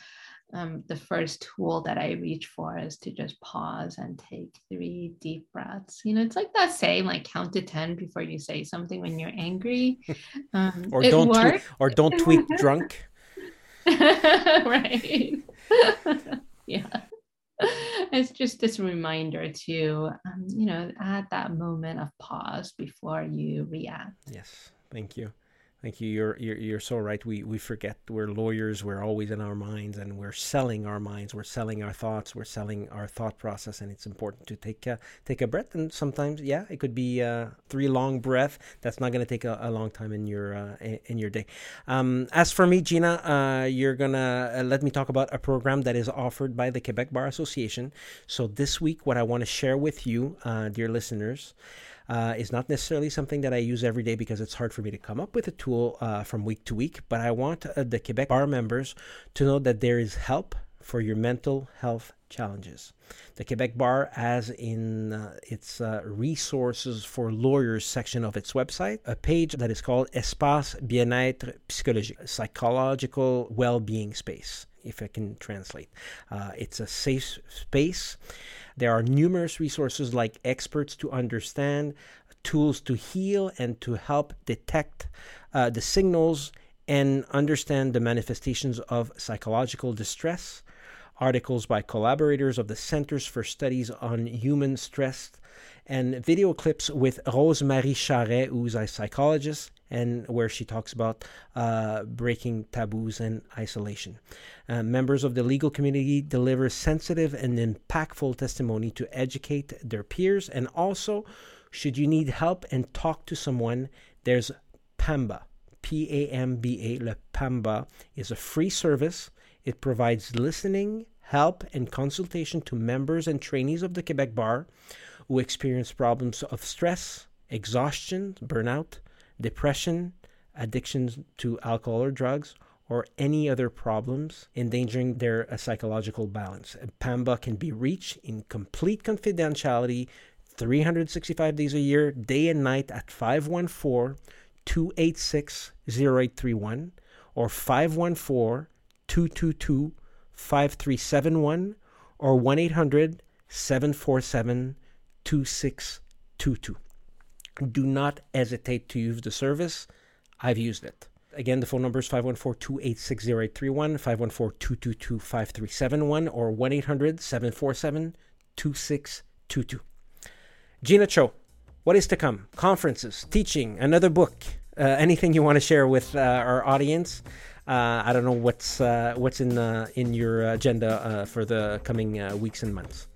um, the first tool that I reach for is to just pause and take three deep breaths. You know, it's like that saying, like count to 10 before you say something when you're angry. *laughs* Um, or, don't tweet, or don't tweet drunk. *laughs* right. *laughs* yeah. It's just this reminder to, um, you know, add that moment of pause before you react. Yes. Thank you. Thank you. You're, you're you're so right. We we forget we're lawyers. We're always in our minds, and we're selling our minds. We're selling our thoughts. We're selling our thought process, and it's important to take a, take a breath. And sometimes, yeah, it could be uh, three long breath. That's not going to take a, a, long time in your uh, in your day. Um, as for me, Jeena, uh, you're gonna uh, let me talk about a program that is offered by the Quebec Bar Association. So this week, what I want to share with you, uh, dear listeners uh, is not necessarily something that I use every day because it's hard for me to come up with a tool uh, from week to week. But I want uh, the Quebec Bar members to know that there is help for your mental health challenges. The Quebec Bar has in uh, its uh, resources for lawyers section of its website a page that is called Espace Bien-être Psychologique, psychological well-being space, if I can translate. Uh, it's a safe space there are numerous resources like experts to understand, tools to heal, and to help detect uh, the signals and understand the manifestations of psychological distress. Articles by collaborators of the Centers for Studies on Human Stress and video clips with Rose-Marie Charest, who's a psychologist, and where she talks about uh, breaking taboos and isolation. Uh, members of the legal community deliver sensitive and impactful testimony to educate their peers, and also, should you need help and talk to someone, there's PAMBA. P A M B A. Le PAMBA is a free service. It provides listening, help, and consultation to members and trainees of the Quebec Bar who experience problems of stress, exhaustion, burnout, depression, addictions to alcohol or drugs, or any other problems endangering their uh, psychological balance. PAMBA can be reached in complete confidentiality 365 days a year, day and night at 514 286 0831 or 514 222 5371 or 1 800 747 2622. Do not hesitate to use the service. I've used it. Again, the phone number is 514-286-0831, 514-222-5371, or 1-800-747-2622. Jeena Cho, what is to come? Conferences, teaching, another book, uh, anything you want to share with uh, our audience? Uh, I don't know what's uh, what's in in your agenda uh, for the coming uh, weeks and months.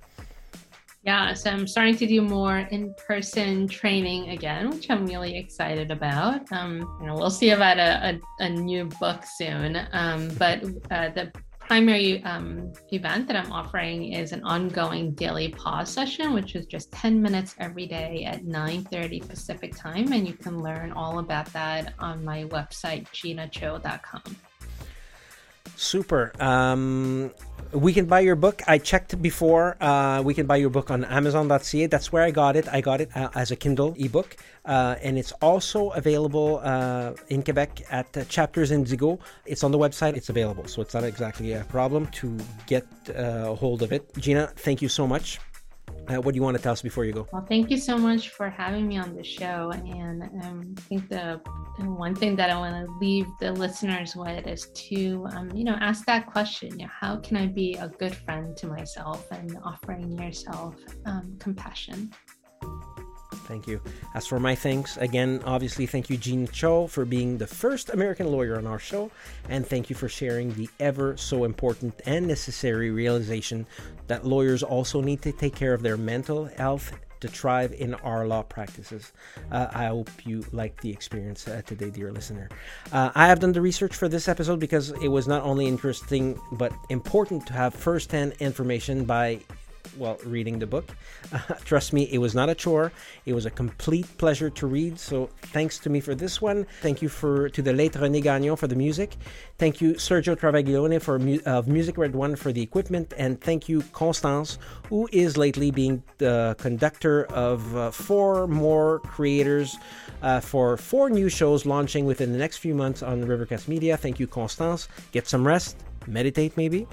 Yeah, so I'm starting to do more in-person training again, which I'm really excited about. Um, you know, we'll see about a, a, a new book soon, um, but uh, the primary um, event that I'm offering is an ongoing daily pause session, which is just 10 minutes every day at 9:30 Pacific time, and you can learn all about that on my website jeenacho.com. Super. Um, we can buy your book. I checked before. Uh, we can buy your book on Amazon.ca. That's where I got it. I got it uh, as a Kindle ebook, uh, and it's also available uh, in Quebec at uh, Chapters Indigo. It's on the website. It's available, so it's not exactly a problem to get uh, a hold of it. Jeena, thank you so much. Uh, what do you want to tell us before you go? Well, thank you so much for having me on the show. And um, I think the one thing that I want to leave the listeners with is to, um, you know, ask that question: you know, How can I be a good friend to myself and offering yourself um, compassion? Thank you. As for my thanks, again, obviously, thank you, Jeena Cho, for being the first American lawyer on our show. And thank you for sharing the ever so important and necessary realization that lawyers also need to take care of their mental health to thrive in our law practices. Uh, I hope you liked the experience uh, today, dear listener. Uh, I have done the research for this episode because it was not only interesting but important to have first hand information by well, reading the book. Uh, *laughs* trust me, it was not a chore. It was a complete pleasure to read. So thanks to me for this one. Thank you for to the late René Gagnon for the music. Thank you Sergio Travaglione for mu- of Music Red One for the equipment, and thank you Constance, who is lately being the conductor of uh, four more creators uh, for four new shows launching within the next few months on Rivercast Media. Thank you, Constance. Get some rest, meditate maybe.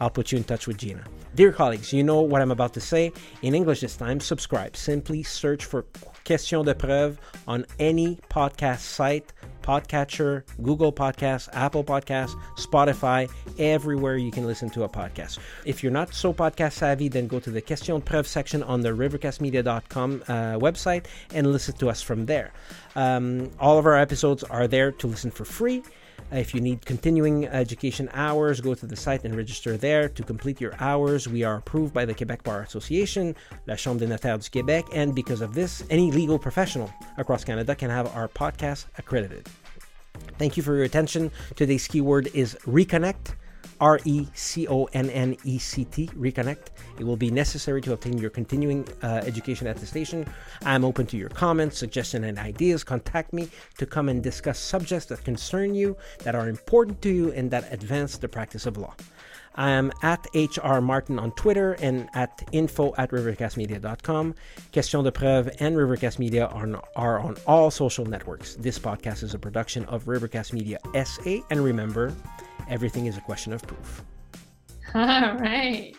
I'll put you in touch with Jeena. Dear colleagues, you know what I'm about to say. In English this time, subscribe. Simply search for Question de Preuve on any podcast site, podcatcher, Google Podcasts, Apple Podcasts, Spotify, everywhere you can listen to a podcast. If you're not so podcast savvy, then go to the Question de Preuve section on the rivercastmedia.com uh, website and listen to us from there. Um, all of our episodes are there to listen for free. Uh, if you need continuing education hours, go to the site and register there to complete your hours. We are approved by the Quebec Bar Association, La Chambre des Notaires du Québec, and because of this, any legal professional across Canada can have our podcast accredited. Thank you for your attention. Today's keyword is reconnect. R E C O N N E C T, reconnect. It will be necessary to obtain your continuing uh, education attestation. I'm open to your comments, suggestions, and ideas. Contact me to come and discuss subjects that concern you, that are important to you, and that advance the practice of law. I am at HR Martin on Twitter and at info at rivercastmedia.com. Question de Preuve and Rivercast Media are on, are on all social networks. This podcast is a production of Rivercast Media SA. And remember, everything is a question of proof. *laughs* All right.